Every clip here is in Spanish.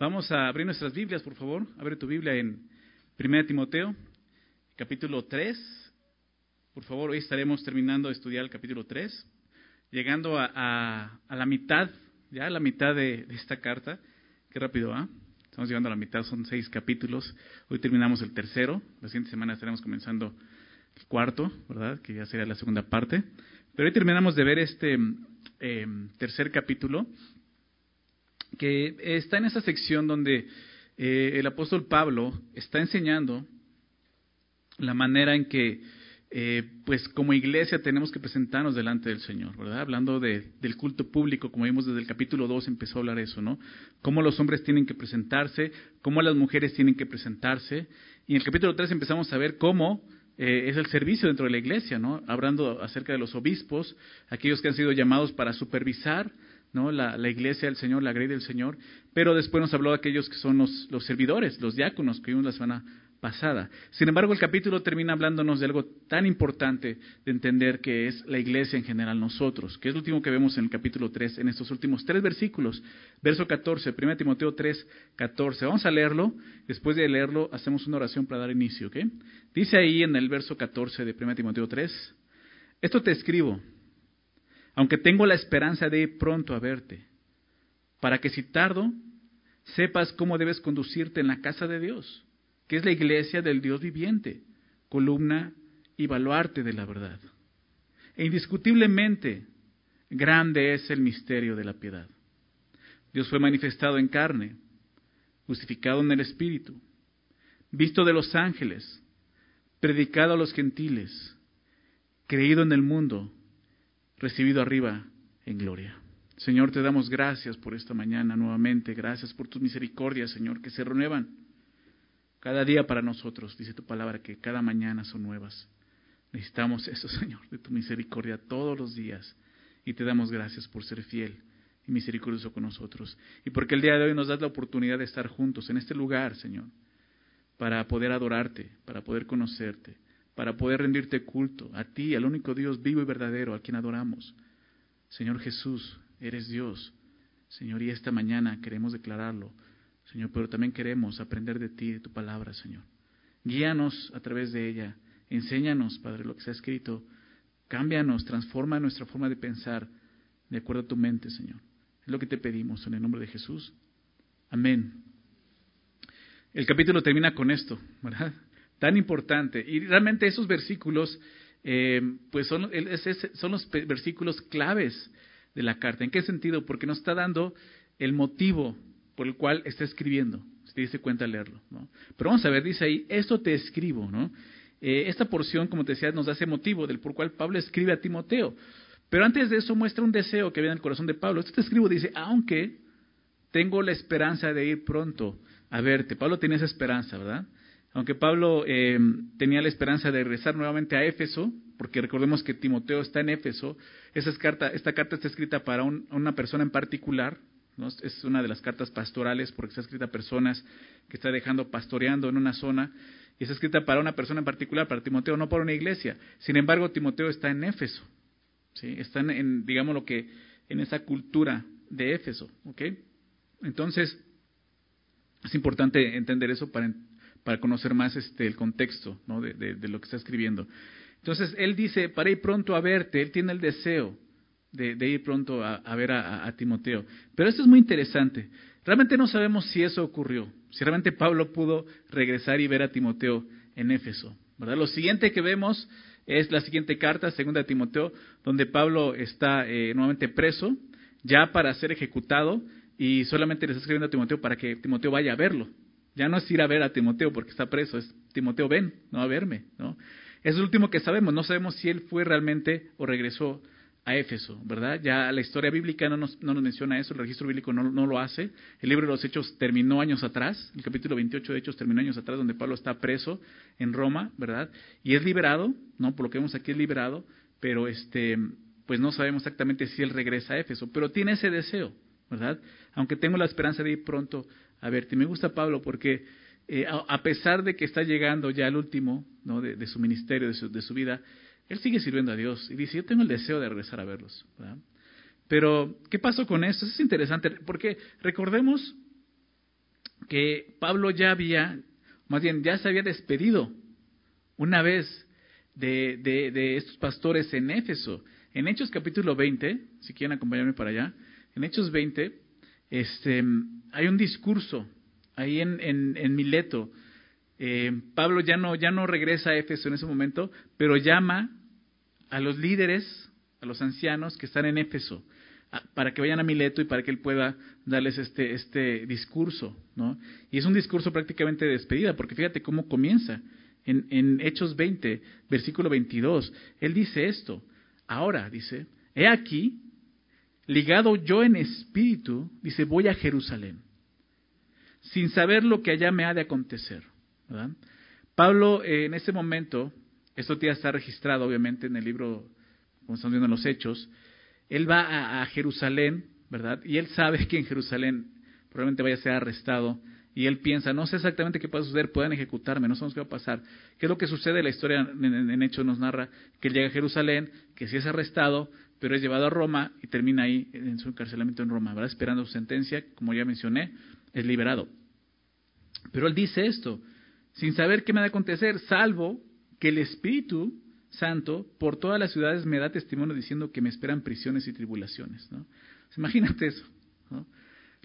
Vamos a abrir nuestras Biblias, por favor. Abre tu Biblia en 1 Timoteo, capítulo 3. Por favor, hoy estaremos terminando de estudiar el capítulo 3, llegando a, la mitad, ya a la mitad de, esta carta. Qué rápido, ¿ah? Estamos llegando a la mitad, son seis capítulos. Hoy terminamos el tercero. La siguiente semana estaremos comenzando el cuarto, ¿verdad? Que ya sería la segunda parte. Pero hoy terminamos de ver este eh, tercer capítulo que está en esa sección donde eh, el apóstol Pablo está enseñando la manera en que, eh, pues como iglesia tenemos que presentarnos delante del Señor, ¿verdad? Hablando de, del culto público, como vimos desde el capítulo 2 empezó a hablar eso, ¿no? Cómo los hombres tienen que presentarse, cómo las mujeres tienen que presentarse. Y en el capítulo 3 empezamos a ver cómo eh, es el servicio dentro de la iglesia, ¿no? Hablando acerca de los obispos, aquellos que han sido llamados para supervisar, ¿no? La, iglesia del Señor, la grey del Señor, pero después nos habló de aquellos que son los, los servidores, los diáconos que vimos la semana pasada. Sin embargo, el capítulo termina hablándonos de algo tan importante de entender que es la iglesia en general, nosotros, que es lo último que vemos en el capítulo 3, en estos últimos tres versículos. Verso 14, 1 Timoteo 3, 14. Vamos a leerlo, después de leerlo hacemos una oración para dar inicio. Dice ahí en el verso 14 de 1 Timoteo 3, esto te escribo aunque tengo la esperanza de ir pronto a verte, para que si tardo, sepas cómo debes conducirte en la casa de Dios, que es la iglesia del Dios viviente, columna y baluarte de la verdad. E indiscutiblemente, grande es el misterio de la piedad. Dios fue manifestado en carne, justificado en el Espíritu, visto de los ángeles, predicado a los gentiles, creído en el mundo, recibido arriba en gloria. Señor, te damos gracias por esta mañana nuevamente, gracias por tus misericordias, Señor, que se renuevan cada día para nosotros. Dice tu palabra que cada mañana son nuevas. Necesitamos eso, Señor, de tu misericordia todos los días. Y te damos gracias por ser fiel y misericordioso con nosotros. Y porque el día de hoy nos das la oportunidad de estar juntos en este lugar, Señor, para poder adorarte, para poder conocerte, para poder rendirte culto a ti, al único Dios vivo y verdadero, a quien adoramos. Señor Jesús, eres Dios. Señor, y esta mañana queremos declararlo, Señor, pero también queremos aprender de ti, de tu palabra, Señor. Guíanos a través de ella. Enséñanos, Padre, lo que se ha escrito. Cámbianos, transforma nuestra forma de pensar de acuerdo a tu mente, Señor. Es lo que te pedimos en el nombre de Jesús. Amén. El capítulo termina con esto, ¿verdad? Tan importante. Y realmente esos versículos, eh, pues son, son los versículos claves de la carta. ¿En qué sentido? Porque nos está dando el motivo por el cual está escribiendo. Si te dice cuenta leerlo. Pero vamos a ver, dice ahí, esto te escribo. ¿no? Eh, esta porción, como te decía, nos da ese motivo del por cual Pablo escribe a Timoteo. Pero antes de eso muestra un deseo que viene en el corazón de Pablo. Esto te escribo, dice, aunque tengo la esperanza de ir pronto a verte. Pablo tenía esa esperanza, ¿verdad? Aunque Pablo eh, tenía la esperanza de regresar nuevamente a Éfeso, porque recordemos que Timoteo está en Éfeso, esta carta está escrita para una persona en particular, es una de las cartas pastorales porque está escrita a personas que está dejando pastoreando en una zona, y está escrita para una persona en particular, para Timoteo, no para una iglesia. Sin embargo, Timoteo está en Éfeso, ¿sí? está en, digamos lo que, en esa cultura de Éfeso, ¿ok? Entonces, es importante entender eso para para conocer más este, el contexto de, lo que está escribiendo. Entonces, él dice, para ir pronto a verte, él tiene el deseo de, ir pronto a, ver a, Timoteo. Pero esto es muy interesante. Realmente no sabemos si eso ocurrió, si realmente Pablo pudo regresar y ver a Timoteo en Éfeso. ¿verdad? Lo siguiente que vemos es la siguiente carta, segunda de Timoteo, donde Pablo está eh, nuevamente preso, ya para ser ejecutado, y solamente le está escribiendo a Timoteo para que Timoteo vaya a verlo. Ya no es ir a ver a Timoteo porque está preso, es Timoteo, ven, no a verme, ¿no? Es lo último que sabemos, no sabemos si él fue realmente o regresó a Éfeso, ¿verdad? Ya la historia bíblica no nos, no nos menciona eso, el registro bíblico no, no, lo hace. El libro de los Hechos terminó años atrás, el capítulo 28 de Hechos terminó años atrás, donde Pablo está preso en Roma, ¿verdad? Y es liberado, ¿no? Por lo que vemos aquí es liberado, pero este, pues no sabemos exactamente si él regresa a Éfeso, pero tiene ese deseo, ¿verdad? Aunque tengo la esperanza de ir pronto a verte. Me gusta Pablo porque eh, a, pesar de que está llegando ya al último ¿no? de, su ministerio, de su, de su, vida, él sigue sirviendo a Dios y dice, yo tengo el deseo de regresar a verlos. Pero, ¿qué pasó con esto? Eso es interesante porque recordemos que Pablo ya había, más bien ya se había despedido una vez de, de, estos pastores en Éfeso. En Hechos capítulo 20, si quieren acompañarme para allá, en Hechos 20 este, hay un discurso ahí en, Mileto. Eh, Pablo ya no, ya no regresa a Éfeso en ese momento, pero llama a los líderes, a los ancianos que están en Éfeso, para que vayan a Mileto y para que él pueda darles este, este discurso. ¿no? Y es un discurso prácticamente de despedida, porque fíjate cómo comienza. En, en Hechos 20, versículo 22, él dice esto. Ahora, dice, he aquí, ligado yo en espíritu, dice, voy a Jerusalén, sin saber lo que allá me ha de acontecer. Pablo, eh, en ese momento, esto ya está registrado, obviamente, en el libro, como estamos viendo en los Hechos, él va a, Jerusalén, ¿verdad? Y él sabe que en Jerusalén probablemente vaya a ser arrestado. Y él piensa, no sé exactamente qué puede suceder, pueden ejecutarme, no sabemos qué va a pasar. ¿Qué es lo que sucede? La historia en, en Hechos nos narra que él llega a Jerusalén, que si es arrestado, pero es llevado a Roma y termina ahí en su encarcelamiento en Roma, ¿verdad? Esperando su sentencia, como ya mencioné, es liberado. Pero él dice esto, sin saber qué me va a acontecer, salvo que el Espíritu Santo por todas las ciudades me da testimonio diciendo que me esperan prisiones y tribulaciones, ¿no? Imagínate eso, ¿no?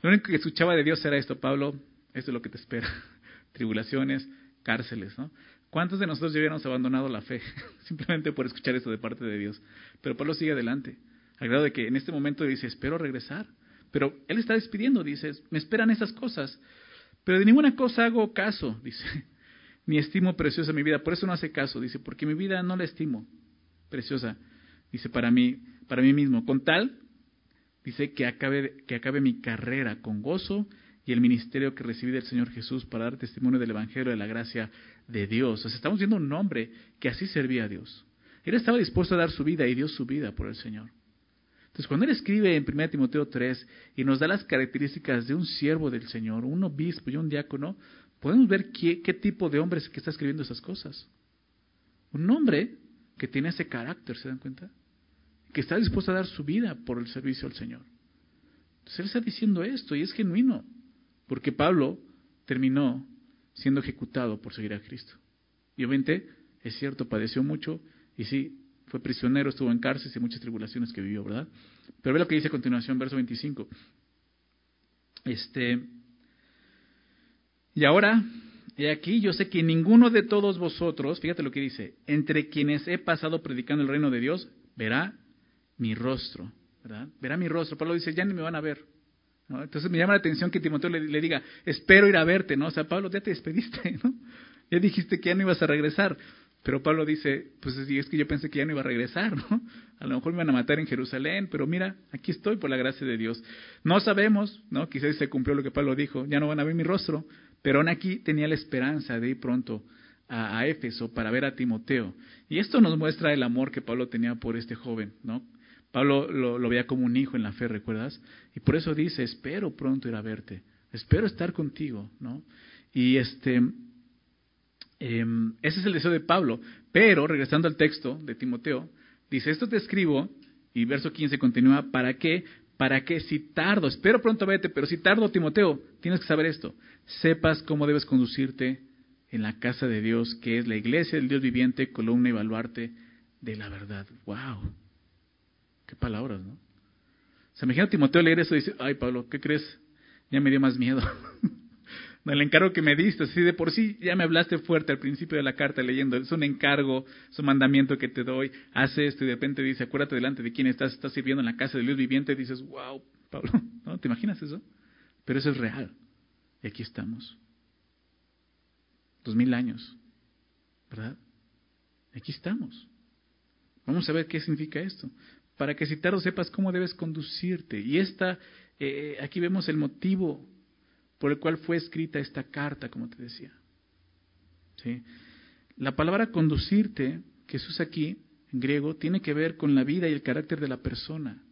Lo único que escuchaba de Dios era esto, Pablo, esto es lo que te espera, tribulaciones, cárceles, ¿no? ¿Cuántos de nosotros ya hubiéramos abandonado la fe simplemente por escuchar esto de parte de Dios? Pero Pablo sigue adelante, al grado de que en este momento dice, espero regresar. Pero él está despidiendo, dice, me esperan esas cosas. Pero de ninguna cosa hago caso, dice, ni estimo preciosa mi vida. Por eso no hace caso, dice, porque mi vida no la estimo preciosa, dice, para mí, para mí mismo. Con tal, dice, que acabe, que acabe mi carrera con gozo y el ministerio que recibí del Señor Jesús para dar testimonio del Evangelio de la gracia de Dios. O estamos viendo un hombre que así servía a Dios. Él estaba dispuesto a dar su vida y dio su vida por el Señor. Entonces, cuando él escribe en 1 Timoteo 3 y nos da las características de un siervo del Señor, un obispo y un diácono, podemos ver qué, qué tipo de hombre es que está escribiendo esas cosas. Un hombre que tiene ese carácter, ¿se dan cuenta? Que está dispuesto a dar su vida por el servicio al Señor. Entonces él está diciendo esto y es genuino. Porque Pablo terminó siendo ejecutado por seguir a Cristo. Y obviamente, es cierto, padeció mucho y sí, fue prisionero, estuvo en cárcel y muchas tribulaciones que vivió, ¿verdad? Pero ve lo que dice a continuación, verso 25. Este, y ahora, he aquí, yo sé que ninguno de todos vosotros, fíjate lo que dice, entre quienes he pasado predicando el reino de Dios, verá mi rostro, ¿verdad? Verá mi rostro. Pablo dice, ya ni me van a ver. Entonces me llama la atención que Timoteo le, diga, espero ir a verte, ¿no? O sea, Pablo, ya te despediste, ¿no? Ya dijiste que ya no ibas a regresar. Pero Pablo dice, pues es que yo pensé que ya no iba a regresar, ¿no? A lo mejor me van a matar en Jerusalén, pero mira, aquí estoy por la gracia de Dios. No sabemos, ¿no? Quizás se cumplió lo que Pablo dijo, ya no van a ver mi rostro, pero aún aquí tenía la esperanza de ir pronto a Éfeso para ver a Timoteo. Y esto nos muestra el amor que Pablo tenía por este joven, ¿no? Pablo lo, veía como un hijo en la fe, ¿recuerdas? Y por eso dice, espero pronto ir a verte, espero estar contigo, ¿no? Y este, em, ese es el deseo de Pablo. Pero, regresando al texto de Timoteo, dice, esto te escribo, y verso 15 continúa, ¿para qué? Para que si tardo, espero pronto verte, pero si tardo, Timoteo, tienes que saber esto, sepas cómo debes conducirte en la casa de Dios, que es la iglesia del Dios viviente, columna y baluarte de la verdad. ¡Wow! Qué palabras, ¿no? Se imagina a Timoteo leer eso y dice, ay Pablo, ¿qué crees? Ya me dio más miedo. el encargo que me diste, así de por sí ya me hablaste fuerte al principio de la carta leyendo, es un encargo, es un mandamiento que te doy, hace esto y de repente dice, acuérdate delante de quién estás, estás sirviendo en la casa de Dios viviente, y dices, wow, Pablo, ¿no? ¿Te imaginas eso? Pero eso es real. Y aquí estamos. Dos mil años, ¿verdad? Aquí estamos. Vamos a ver qué significa esto para que si tardo sepas cómo debes conducirte. Y esta, eh, aquí vemos el motivo por el cual fue escrita esta carta, como te decía. ¿Sí? La palabra conducirte, usa aquí en griego, tiene que ver con la vida y el carácter de la persona.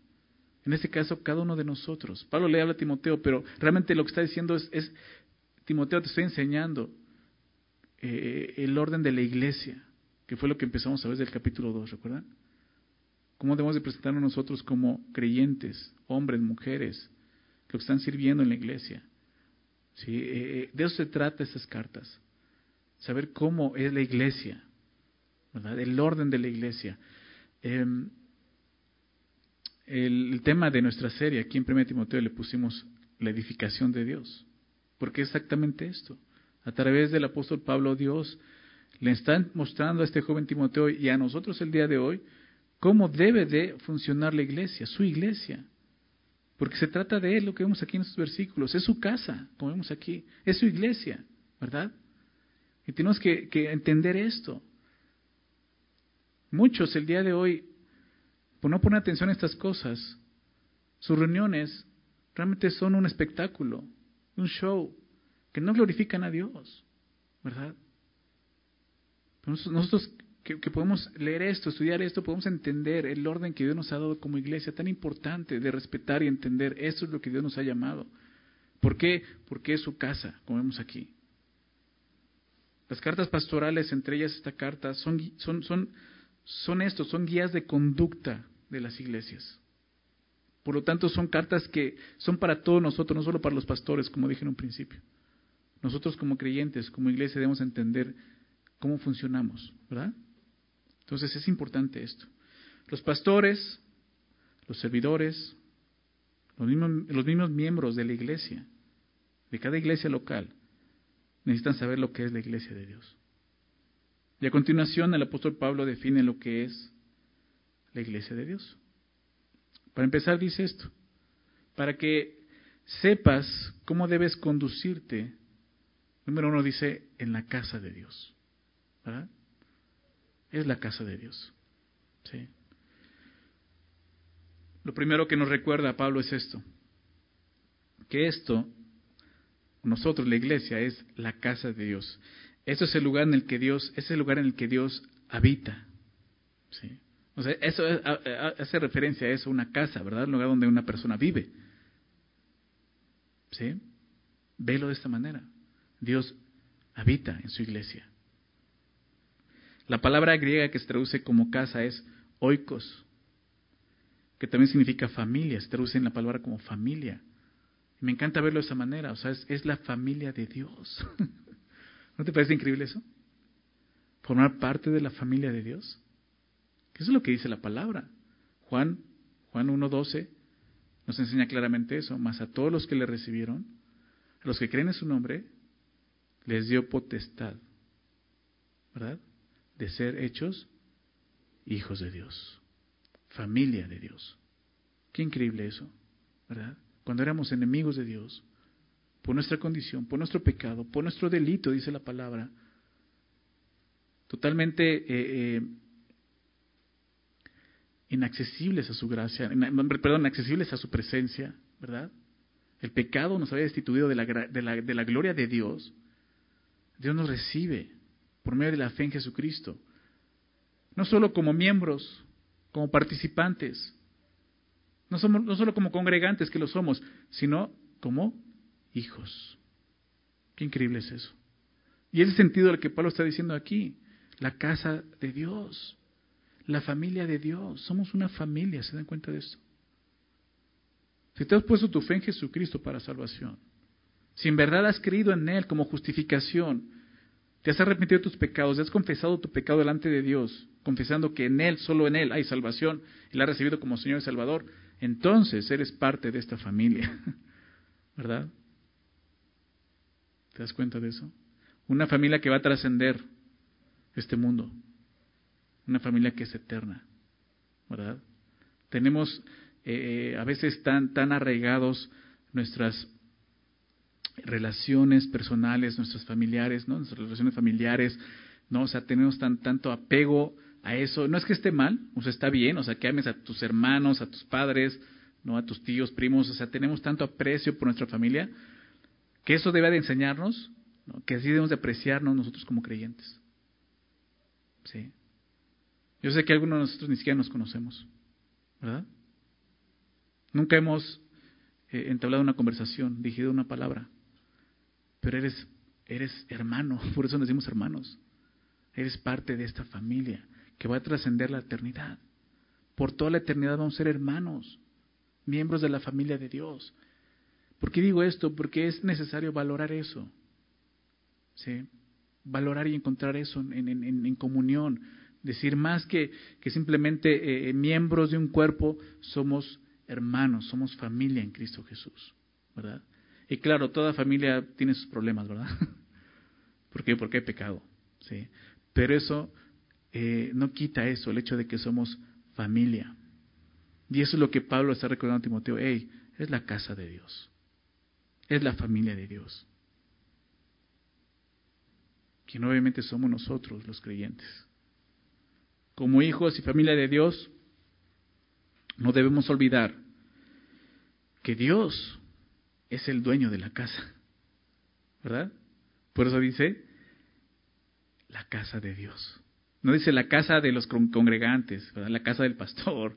En este caso, cada uno de nosotros. Pablo le habla a Timoteo, pero realmente lo que está diciendo es, es Timoteo, te estoy enseñando eh, el orden de la iglesia, que fue lo que empezamos a ver del capítulo 2, ¿recuerdan? ¿Cómo debemos de presentarnos nosotros como creyentes, hombres, mujeres, que están sirviendo en la iglesia? ¿sí? Eh, de eso se trata esas cartas. Saber cómo es la iglesia, ¿verdad? El orden de la iglesia. Em, el, tema de nuestra serie, aquí en 1 Timoteo le pusimos la edificación de Dios, porque es exactamente esto. A través del apóstol Pablo, Dios le está mostrando a este joven Timoteo y a nosotros el día de hoy cómo debe de funcionar la iglesia, su iglesia. Porque se trata de él, lo que vemos aquí en estos versículos. Es su casa, como vemos aquí. Es su iglesia, ¿verdad? Y tenemos que, entender esto. Muchos el día de hoy por no poner atención a estas cosas, sus reuniones realmente son un espectáculo, un show, que no glorifican a Dios, ¿verdad? Nosotros que, podemos leer esto, estudiar esto, podemos entender el orden que Dios nos ha dado como iglesia, tan importante de respetar y entender, esto es lo que Dios nos ha llamado. ¿Por qué? Porque es su casa, como vemos aquí. Las cartas pastorales, entre ellas esta carta, son, son, son, son estos, son guías de conducta de las iglesias. Por lo tanto, son cartas que son para todos nosotros, no solo para los pastores, como dije en un principio. Nosotros como creyentes, como iglesia, debemos entender cómo funcionamos, ¿verdad? Entonces es importante esto. Los pastores, los servidores, los mismos, miembros de la iglesia, de cada iglesia local, necesitan saber lo que es la iglesia de Dios. Y a continuación el apóstol Pablo define lo que es la iglesia de Dios. Para empezar dice esto, para que sepas cómo debes conducirte, número uno dice, en la casa de Dios. ¿verdad? Es la casa de Dios. ¿sí? Lo primero que nos recuerda Pablo es esto, que esto, nosotros, la iglesia, es la casa de Dios. Esto es el lugar en el que Dios, es el lugar en el que Dios habita. ¿sí? O sea, eso hace referencia a eso, una casa, ¿verdad? Un lugar donde una persona vive. ¿Sí? Velo de esta manera. Dios habita en su iglesia. La palabra griega que se traduce como casa es oikos, que también significa familia, se traduce en la palabra como familia. Y me encanta verlo de esa manera, o sea, es, la familia de Dios. ¿No te parece increíble eso? Formar parte de la familia de Dios. Eso es lo que dice la palabra. Juan, Juan 1.12 nos enseña claramente eso. Mas a todos los que le recibieron, a los que creen en su nombre, les dio potestad, ¿verdad? De ser hechos hijos de Dios, familia de Dios. Qué increíble eso, ¿verdad? Cuando éramos enemigos de Dios, por nuestra condición, por nuestro pecado, por nuestro delito, dice la palabra, totalmente eh, eh, inaccesibles a su gracia, perdón, inaccesibles a su presencia, ¿verdad? El pecado nos había destituido de la, de, la, de la gloria de Dios. Dios nos recibe por medio de la fe en Jesucristo. No solo como miembros, como participantes, no, somos, solo como congregantes que lo somos, sino como hijos. Qué increíble es eso. Y es el sentido del que Pablo está diciendo aquí, la casa de Dios la familia de Dios. Somos una familia, ¿se dan cuenta de esto? Si te has puesto tu fe en Jesucristo para salvación, si en verdad has creído en Él como justificación, te has arrepentido de tus pecados, has confesado tu pecado delante de Dios, confesando que en Él, solo en Él hay salvación y la has recibido como Señor y Salvador, entonces eres parte de esta familia. ¿Verdad? ¿Te das cuenta de eso? Una familia que va a trascender este mundo una familia que es eterna, ¿verdad? Tenemos eh, a veces tan, tan arraigados nuestras relaciones personales, nuestros familiares, ¿no? Nuestras relaciones familiares, ¿no? O sea, tenemos tan, tanto apego a eso. No es que esté mal, o sea, está bien, o sea, que ames a tus hermanos, a tus padres, ¿no? A tus tíos, primos, o sea, tenemos tanto aprecio por nuestra familia, que eso debe de enseñarnos, que así debemos de apreciarnos nosotros como creyentes. ¿Sí? Yo sé que algunos de nosotros ni siquiera nos conocemos, ¿verdad? Nunca hemos eh, entablado una conversación, dirigido una palabra, pero eres, eres hermano, por eso decimos hermanos. Eres parte de esta familia que va a trascender la eternidad. Por toda la eternidad vamos a ser hermanos, miembros de la familia de Dios. ¿Por qué digo esto? Porque es necesario valorar eso. ¿Sí? Valorar y encontrar eso en, en, comunión. Decir más que, que simplemente eh, eh, miembros de un cuerpo, somos hermanos, somos familia en Cristo Jesús. ¿Verdad? Y claro, toda familia tiene sus problemas, ¿verdad? ¿Por qué? Porque hay pecado. ¿sí? Pero eso eh, no quita eso, el hecho de que somos familia. Y eso es lo que Pablo está recordando a Timoteo. Hey, es la casa de Dios. Es la familia de Dios. Quien obviamente somos nosotros, los creyentes. Como hijos y familia de Dios, no debemos olvidar que Dios es el dueño de la casa. ¿Verdad? Por eso dice la casa de Dios. No dice la casa de los congregantes, ¿verdad? la casa del pastor.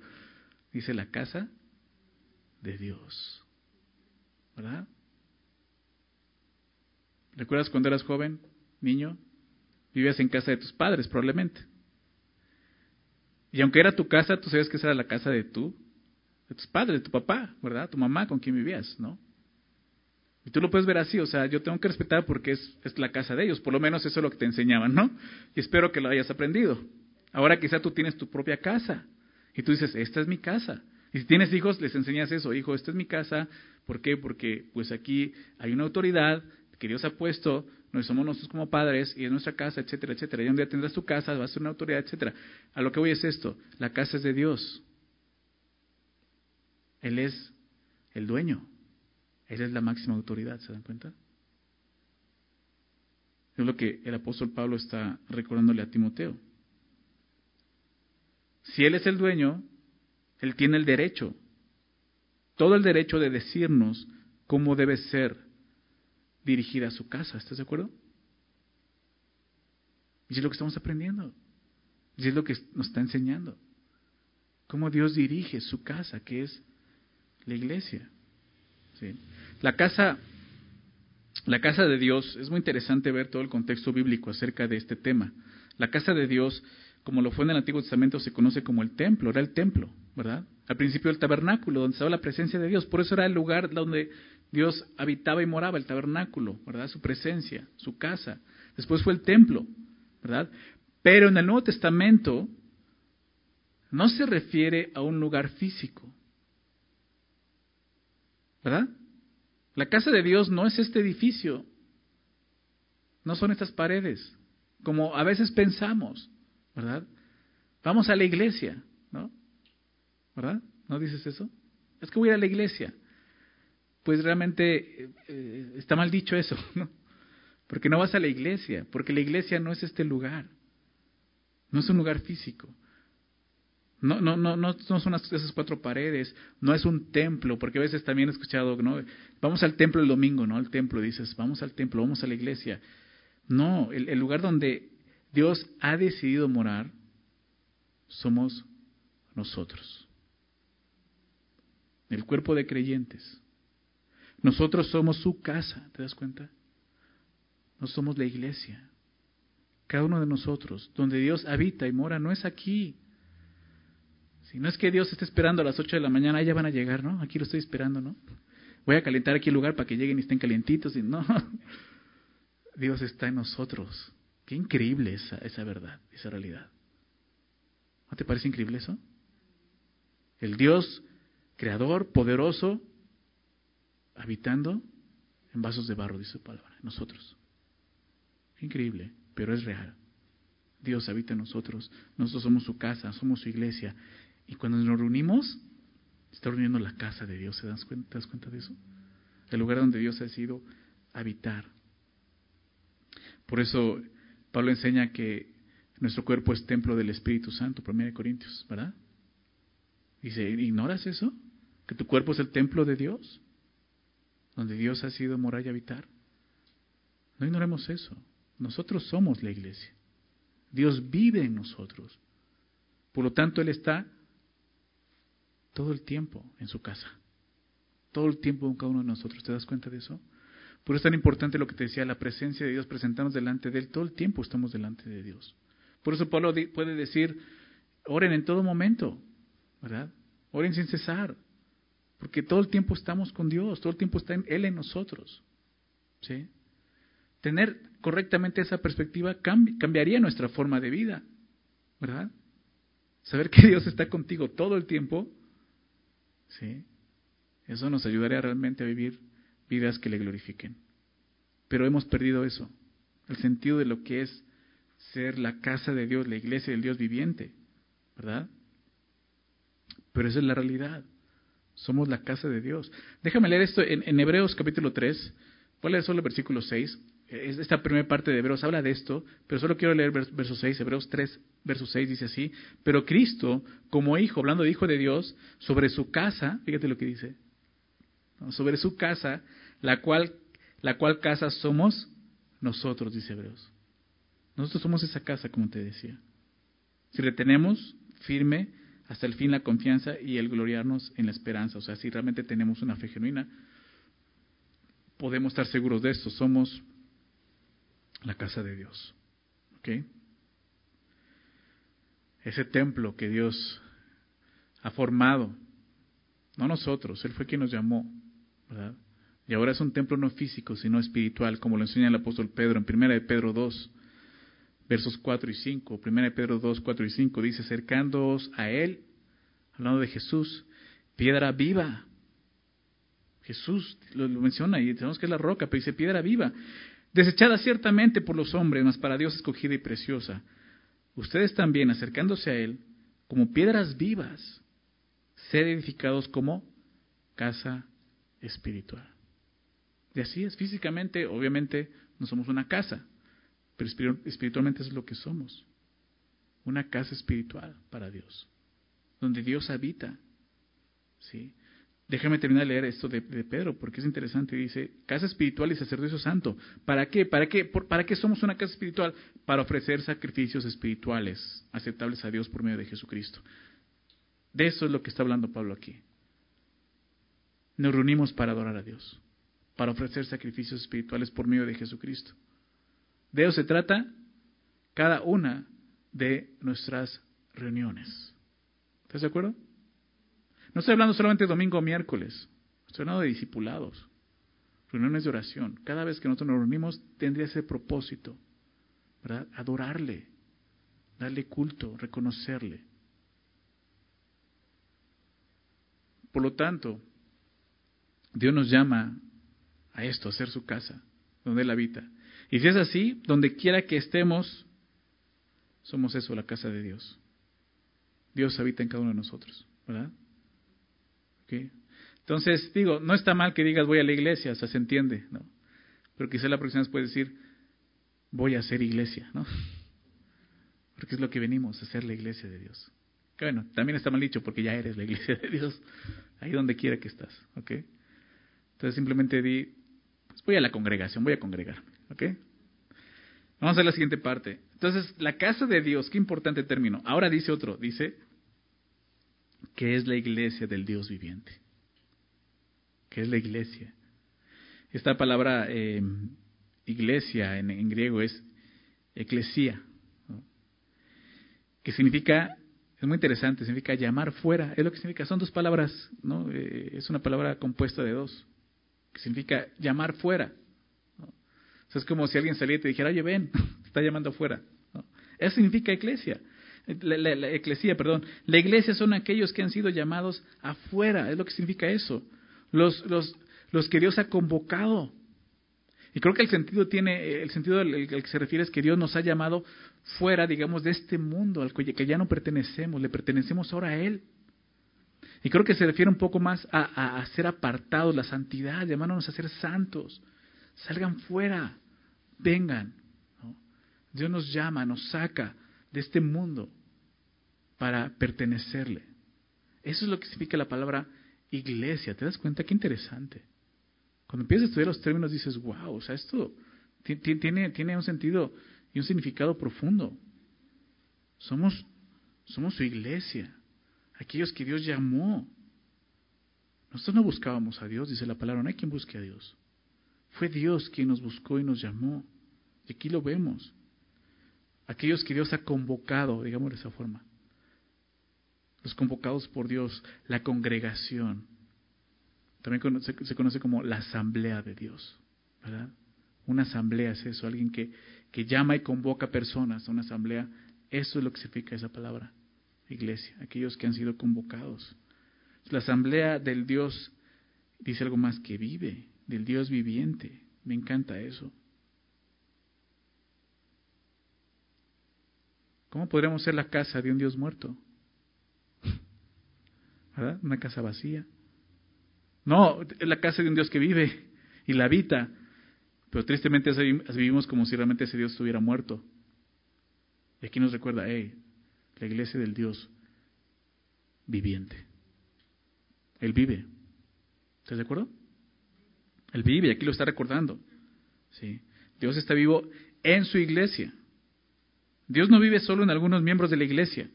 Dice la casa de Dios. ¿Verdad? ¿Recuerdas cuando eras joven, niño? Vivías en casa de tus padres, probablemente. Y aunque era tu casa, tú sabías que esa era la casa de tu, de tus padres, de tu papá, ¿verdad? Tu mamá con quien vivías, ¿no? Y tú lo puedes ver así, o sea, yo tengo que respetar porque es, es la casa de ellos, por lo menos eso es lo que te enseñaban, ¿no? Y espero que lo hayas aprendido. Ahora quizá tú tienes tu propia casa y tú dices, esta es mi casa. Y si tienes hijos, les enseñas eso, hijo, esta es mi casa. ¿Por qué? Porque pues aquí hay una autoridad que Dios ha puesto, no somos nosotros como padres y es nuestra casa, etcétera, etcétera. Y un día tendrás tu casa, va a ser una autoridad, etcétera. A lo que voy es esto, la casa es de Dios. Él es el dueño. Él es la máxima autoridad, ¿se dan cuenta? Es lo que el apóstol Pablo está recordándole a Timoteo. Si Él es el dueño, Él tiene el derecho, todo el derecho de decirnos cómo debe ser dirigida su casa. ¿Estás de acuerdo? Y es lo que estamos aprendiendo. Y es lo que nos está enseñando. Cómo Dios dirige su casa, que es la iglesia. ¿Sí? La casa, la casa de Dios, es muy interesante ver todo el contexto bíblico acerca de este tema. La casa de Dios, como lo fue en el Antiguo Testamento, se conoce como el templo, era el templo, ¿verdad? Al principio el tabernáculo, donde estaba la presencia de Dios, por eso era el lugar donde Dios habitaba y moraba, el tabernáculo, ¿verdad? Su presencia, su casa. Después fue el templo, ¿verdad? Pero en el Nuevo Testamento no se refiere a un lugar físico, ¿verdad? La casa de Dios no es este edificio, no son estas paredes, como a veces pensamos, ¿verdad? Vamos a la iglesia, ¿no? ¿Verdad? ¿No dices eso? Es que voy a ir a la iglesia. Pues realmente eh, está mal dicho eso, ¿no? Porque no vas a la iglesia, porque la iglesia no es este lugar, no es un lugar físico. No, no, no, no, son esas cuatro paredes, no es un templo, porque a veces también he escuchado, ¿no? Vamos al templo el domingo, ¿no? Al templo, dices, vamos al templo, vamos a la iglesia. No, el, el lugar donde Dios ha decidido morar somos nosotros. El cuerpo de creyentes. Nosotros somos su casa, ¿te das cuenta? No somos la iglesia. Cada uno de nosotros, donde Dios habita y mora, no es aquí. Si no es que Dios esté esperando a las 8 de la mañana, ya van a llegar, ¿no? Aquí lo estoy esperando, ¿no? Voy a calentar aquí el lugar para que lleguen y estén calientitos. Y no, Dios está en nosotros. Qué increíble esa, esa verdad, esa realidad. ¿No te parece increíble eso? El Dios creador, poderoso, habitando en vasos de barro, dice su palabra, nosotros. Qué increíble, pero es real. Dios habita en nosotros, nosotros somos su casa, somos su iglesia, y cuando nos reunimos, está reuniendo la casa de Dios. ¿Se das cuenta, ¿Te das cuenta de eso? El lugar donde Dios ha sido habitar. Por eso Pablo enseña que nuestro cuerpo es templo del Espíritu Santo, 1 Corintios, ¿verdad? Dice, ¿ignoras eso? ¿Que tu cuerpo es el templo de Dios? Donde Dios ha sido morar y habitar. No ignoremos eso. Nosotros somos la iglesia. Dios vive en nosotros. Por lo tanto, Él está todo el tiempo en su casa. Todo el tiempo con cada uno de nosotros. ¿Te das cuenta de eso? Por eso es tan importante lo que te decía, la presencia de Dios, presentarnos delante de Él. Todo el tiempo estamos delante de Dios. Por eso Pablo puede decir, oren en todo momento, ¿verdad? Oren sin cesar. Porque todo el tiempo estamos con Dios, todo el tiempo está en Él en nosotros. ¿Sí? Tener correctamente esa perspectiva cambiaría nuestra forma de vida, ¿verdad? Saber que Dios está contigo todo el tiempo, ¿sí? Eso nos ayudaría realmente a vivir vidas que le glorifiquen. Pero hemos perdido eso, el sentido de lo que es ser la casa de Dios, la iglesia del Dios viviente, ¿verdad? Pero esa es la realidad. Somos la casa de Dios. Déjame leer esto en, Hebreos capítulo 3. Voy a leer solo el versículo 6. Esta primera parte de Hebreos habla de esto, pero solo quiero leer verso 6. Hebreos 3, verso 6 dice así. Pero Cristo, como hijo, hablando de hijo de Dios, sobre su casa, fíjate lo que dice. Sobre su casa, la cual, la cual casa somos nosotros, dice Hebreos. Nosotros somos esa casa, como te decía. Si retenemos firme hasta el fin la confianza y el gloriarnos en la esperanza, o sea, si realmente tenemos una fe genuina, podemos estar seguros de esto, somos la casa de Dios. ¿Ok? Ese templo que Dios ha formado, no nosotros, Él fue quien nos llamó, ¿verdad? Y ahora es un templo no físico, sino espiritual, como lo enseña el apóstol Pedro en 1 de Pedro 2, versos 4 y 5. 1 de Pedro 2, 4 y 5 dice, acercándoos a Él, hablando de Jesús, piedra viva. Jesús lo, menciona y sabemos que es la roca, pero dice piedra viva, desechada ciertamente por los hombres, mas para Dios escogida y preciosa. Ustedes también, acercándose a Él, como piedras vivas, ser edificados como casa espiritual. Y así es, físicamente, obviamente, no somos una casa, pero espiritualmente es lo que somos. Una casa espiritual para Dios, donde Dios habita. ¿sí? Déjame terminar de leer esto de, Pedro, porque es interesante. Dice, casa espiritual y sacerdocio santo. ¿Para qué? ¿Para qué? ¿Para qué somos una casa espiritual? Para ofrecer sacrificios espirituales aceptables a Dios por medio de Jesucristo. De eso es lo que está hablando Pablo aquí. Nos reunimos para adorar a Dios para ofrecer sacrificios espirituales por medio de Jesucristo. De eso se trata cada una de nuestras reuniones. ¿Estás de acuerdo? No estoy hablando solamente de domingo o miércoles, estoy hablando de discipulados, reuniones de oración. Cada vez que nosotros nos reunimos tendría ese propósito, ¿verdad? Adorarle, darle culto, reconocerle. Por lo tanto, Dios nos llama a esto, a ser su casa, donde Él habita. Y si es así, donde quiera que estemos, somos eso, la casa de Dios. Dios habita en cada uno de nosotros, ¿verdad? Entonces, digo, no está mal que digas voy a la iglesia, o sea, se entiende, ¿no? Pero quizá la próxima vez puedes decir voy a ser iglesia, ¿no? Porque es lo que venimos, a ser la iglesia de Dios. Que bueno, también está mal dicho porque ya eres la iglesia de Dios, ahí donde quiera que estás, ¿ok? Entonces simplemente di, pues voy a la congregación, voy a congregarme. ¿Ok? Vamos a la siguiente parte. Entonces, la casa de Dios, qué importante término. Ahora dice otro, dice que es la iglesia del Dios viviente. Que es la iglesia. Esta palabra eh, iglesia en, griego es eclesia, que significa, es muy interesante, significa llamar fuera, es lo que significa, son dos palabras, ¿no? Eh, es una palabra compuesta de dos que significa llamar fuera. es como si alguien saliera y te dijera, oye, ven, está llamando afuera. Eso significa iglesia. La, eclesia, perdón. La iglesia son aquellos que han sido llamados afuera, es lo que significa eso. Los, los, los que Dios ha convocado. Y creo que el sentido tiene, el sentido al que se refiere es que Dios nos ha llamado fuera, digamos, de este mundo al que ya no pertenecemos, le pertenecemos ahora a Él. Y creo que se refiere un poco más a, ser apartados, la santidad, llamándonos a ser santos. Salgan fuera, vengan. Dios nos llama, nos saca de este mundo para pertenecerle. Eso es lo que significa la palabra iglesia. ¿Te das cuenta? Qué interesante. Cuando empiezas a estudiar los términos dices, wow, o sea, esto tiene, tiene un sentido y un significado profundo. Somos, somos su iglesia aquellos que Dios llamó. Nosotros no buscábamos a Dios, dice la palabra, no hay quien busque a Dios. Fue Dios quien nos buscó y nos llamó. Y aquí lo vemos. Aquellos que Dios ha convocado, digamos de esa forma. Los convocados por Dios, la congregación. También se conoce como la asamblea de Dios, ¿verdad? Una asamblea es eso, alguien que, que llama y convoca personas a una asamblea. Eso es lo que significa esa palabra, iglesia, aquellos que han sido convocados. La asamblea del Dios dice algo más que vive, del Dios viviente. Me encanta eso. ¿Cómo podríamos ser la casa de un Dios muerto? ¿Verdad? Una casa vacía. No, es la casa de un Dios que vive y la habita. Pero tristemente vivimos como si realmente ese Dios estuviera muerto. Y aquí nos recuerda, hey, la iglesia del Dios viviente. Él vive. ¿Estás de acuerdo? Él vive, aquí lo está recordando. ¿Sí? Dios está vivo en su iglesia. Dios no vive solo en algunos miembros de la iglesia.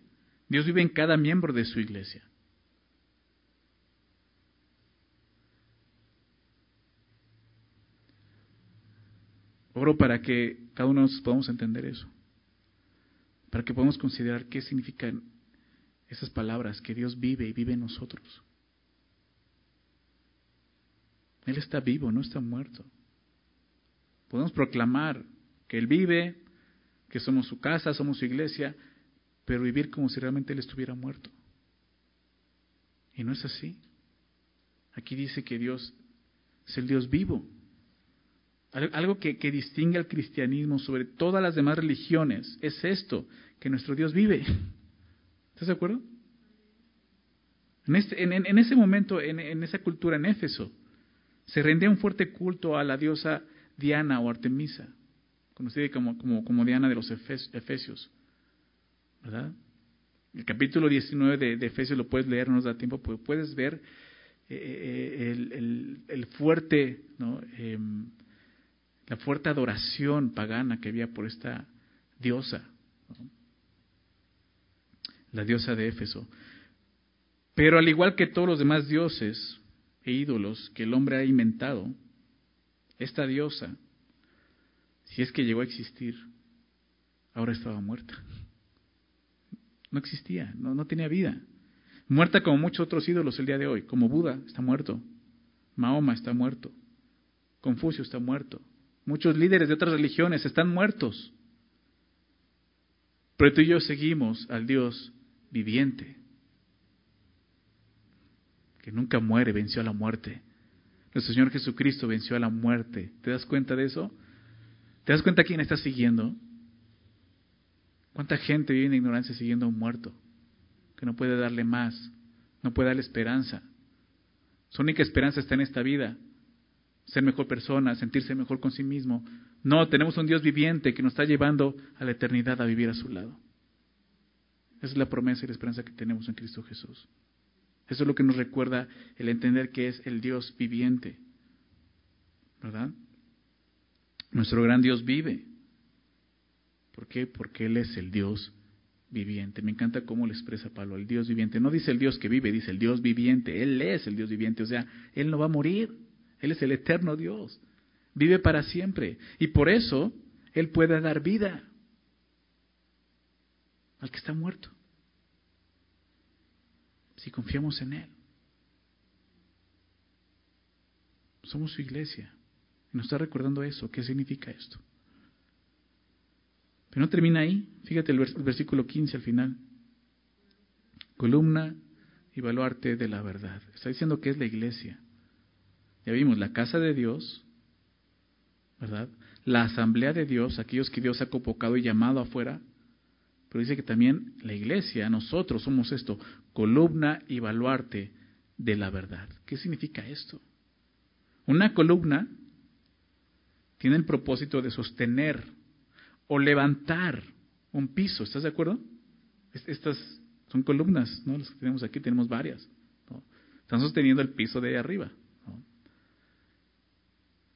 Dios vive en cada miembro de su iglesia. Oro para que cada uno de nosotros podamos entender eso. Para que podamos considerar qué significan esas palabras, que Dios vive y vive en nosotros. Él está vivo, no está muerto. Podemos proclamar que Él vive, que somos su casa, somos su iglesia, pero vivir como si realmente Él estuviera muerto. Y no es así. Aquí dice que Dios es el Dios vivo. Algo que, distingue al cristianismo sobre todas las demás religiones es esto, que nuestro Dios vive. ¿Estás de acuerdo? En, este, en, ese momento, en, esa cultura en Éfeso, se rendía un fuerte culto a la diosa Diana o Artemisa, conocida como, como, Diana de los Efesios. ¿Verdad? El capítulo 19 de, Efesios lo puedes leer, no nos da tiempo, pero puedes ver eh, eh, el, fuerte ¿no? Em, la fuerte adoración pagana que había por esta diosa, la diosa de Éfeso. Pero al igual que todos los demás dioses e ídolos que el hombre ha inventado, esta diosa, si es que llegó a existir, ahora estaba muerta. No existía, no, tenía vida. Muerta como muchos otros ídolos el día de hoy, como Buda está muerto, Mahoma está muerto, Confucio está muerto, Muchos líderes de otras religiones están muertos. Pero tú y yo seguimos al Dios viviente, que nunca muere, venció a la muerte. Nuestro Señor Jesucristo venció a la muerte. ¿Te das cuenta de eso? ¿Te das cuenta quién está siguiendo? ¿Cuánta gente vive en ignorancia siguiendo a un muerto? Que no puede darle más, no puede darle esperanza. Su única esperanza está en esta vida ser mejor persona, sentirse mejor con sí mismo. No, tenemos un Dios viviente que nos está llevando a la eternidad a vivir a su lado. Esa es la promesa y la esperanza que tenemos en Cristo Jesús. Eso es lo que nos recuerda el entender que es el Dios viviente. ¿Verdad? Nuestro gran Dios vive. ¿Por qué? Porque Él es el Dios viviente. Me encanta cómo lo expresa Pablo, el Dios viviente. No dice el Dios que vive, dice el Dios viviente. Él es el Dios viviente. O sea, Él no va a morir. Él es el eterno Dios. Vive para siempre. Y por eso Él puede dar vida al que está muerto. Si confiamos en Él. Somos su iglesia. Nos está recordando eso. ¿Qué significa esto? Pero no termina ahí. Fíjate el, versículo 15 al final. Columna y baluarte de la verdad. Está diciendo que es la iglesia. Ya vimos, la casa de Dios, ¿verdad? La asamblea de Dios, aquellos que Dios ha convocado y llamado afuera, pero dice que también la iglesia, nosotros somos esto, columna y baluarte de la verdad. ¿Qué significa esto? Una columna tiene el propósito de sostener o levantar un piso, ¿estás de acuerdo? Estas son columnas, ¿no? Las que tenemos aquí, tenemos varias. Están sosteniendo el piso de ahí arriba.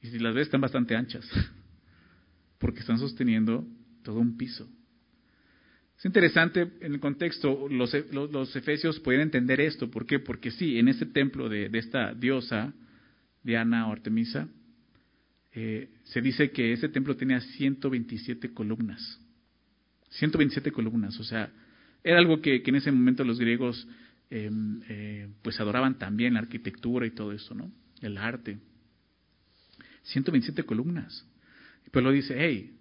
Y si las ves, están bastante anchas, porque están sosteniendo todo un piso. Es interesante en el contexto, los, los, efesios pueden entender esto. ¿Por qué? Porque sí, en este templo de, esta diosa, Diana o Artemisa, eh, se dice que ese templo tenía 127 columnas. 127 columnas, o sea, era algo que, en ese momento los griegos em, eh, pues adoraban también, la arquitectura y todo eso, ¿no? el arte. 127 columnas. Y pues lo dice, hey,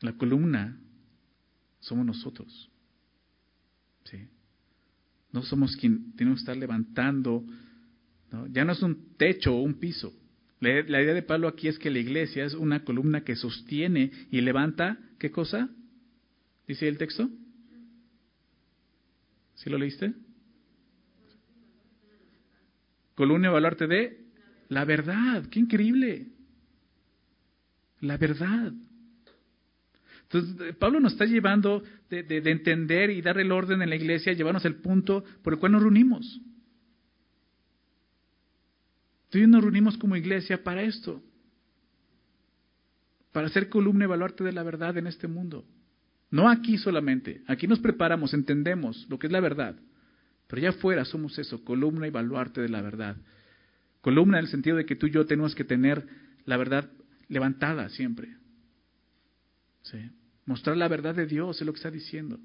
la columna somos nosotros. ¿Sí? No somos quien tenemos que estar levantando. Ya no es un techo o un piso. La, idea de Pablo aquí es que la iglesia es una columna que sostiene y levanta, ¿qué cosa? ¿Dice el texto? ¿Sí lo leíste? Columna evaluarte de la verdad. ¡Qué increíble! La verdad. Entonces, Pablo nos está llevando de, de, entender y dar el orden en la iglesia, llevarnos al punto por el cual nos reunimos. Yo nos reunimos como iglesia para esto, para ser columna y evaluarte de la verdad en este mundo. No aquí solamente, aquí nos preparamos, entendemos lo que es la verdad, pero allá afuera somos eso, columna y baluarte de la verdad. Columna en el sentido de que tú y yo tenemos que tener la verdad levantada siempre. Mostrar la verdad de Dios es lo que está diciendo.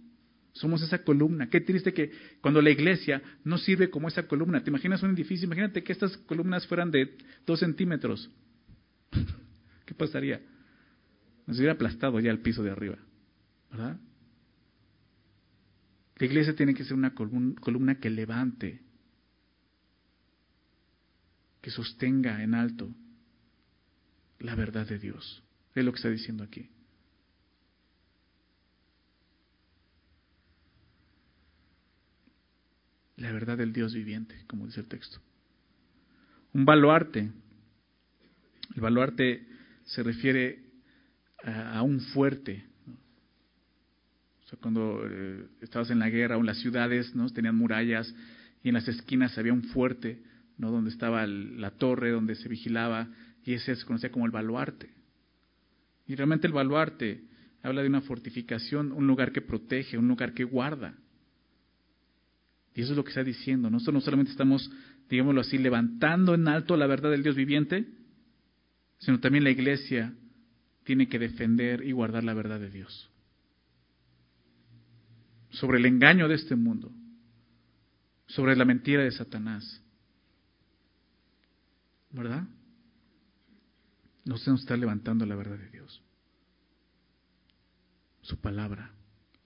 Somos esa columna. Qué triste que cuando la iglesia no sirve como esa columna. ¿Te imaginas un edificio? Imagínate que estas columnas fueran de dos centímetros. ¿Qué pasaría? Nos hubiera aplastado ya el piso de arriba. ¿Verdad? La iglesia tiene que ser una columna que levante, que sostenga en alto la verdad de Dios. Es lo que está diciendo aquí. La verdad del Dios viviente, como dice el texto. Un baluarte. El baluarte se refiere a, un fuerte, cuando eh, estabas en la guerra o en las ciudades, ¿no? Tenían murallas y en las esquinas había un fuerte, ¿no? Donde estaba la torre, donde se vigilaba, y ese se conocía como el baluarte. Y realmente el baluarte habla de una fortificación, un lugar que protege, un lugar que guarda. Y eso es lo que está diciendo. Nosotros no solamente estamos, digámoslo así, levantando en alto la verdad del Dios viviente, sino también la iglesia tiene que defender y guardar la verdad de Dios sobre el engaño de este mundo, sobre la mentira de Satanás. ¿Verdad? No se nos está levantando la verdad de Dios. Su palabra,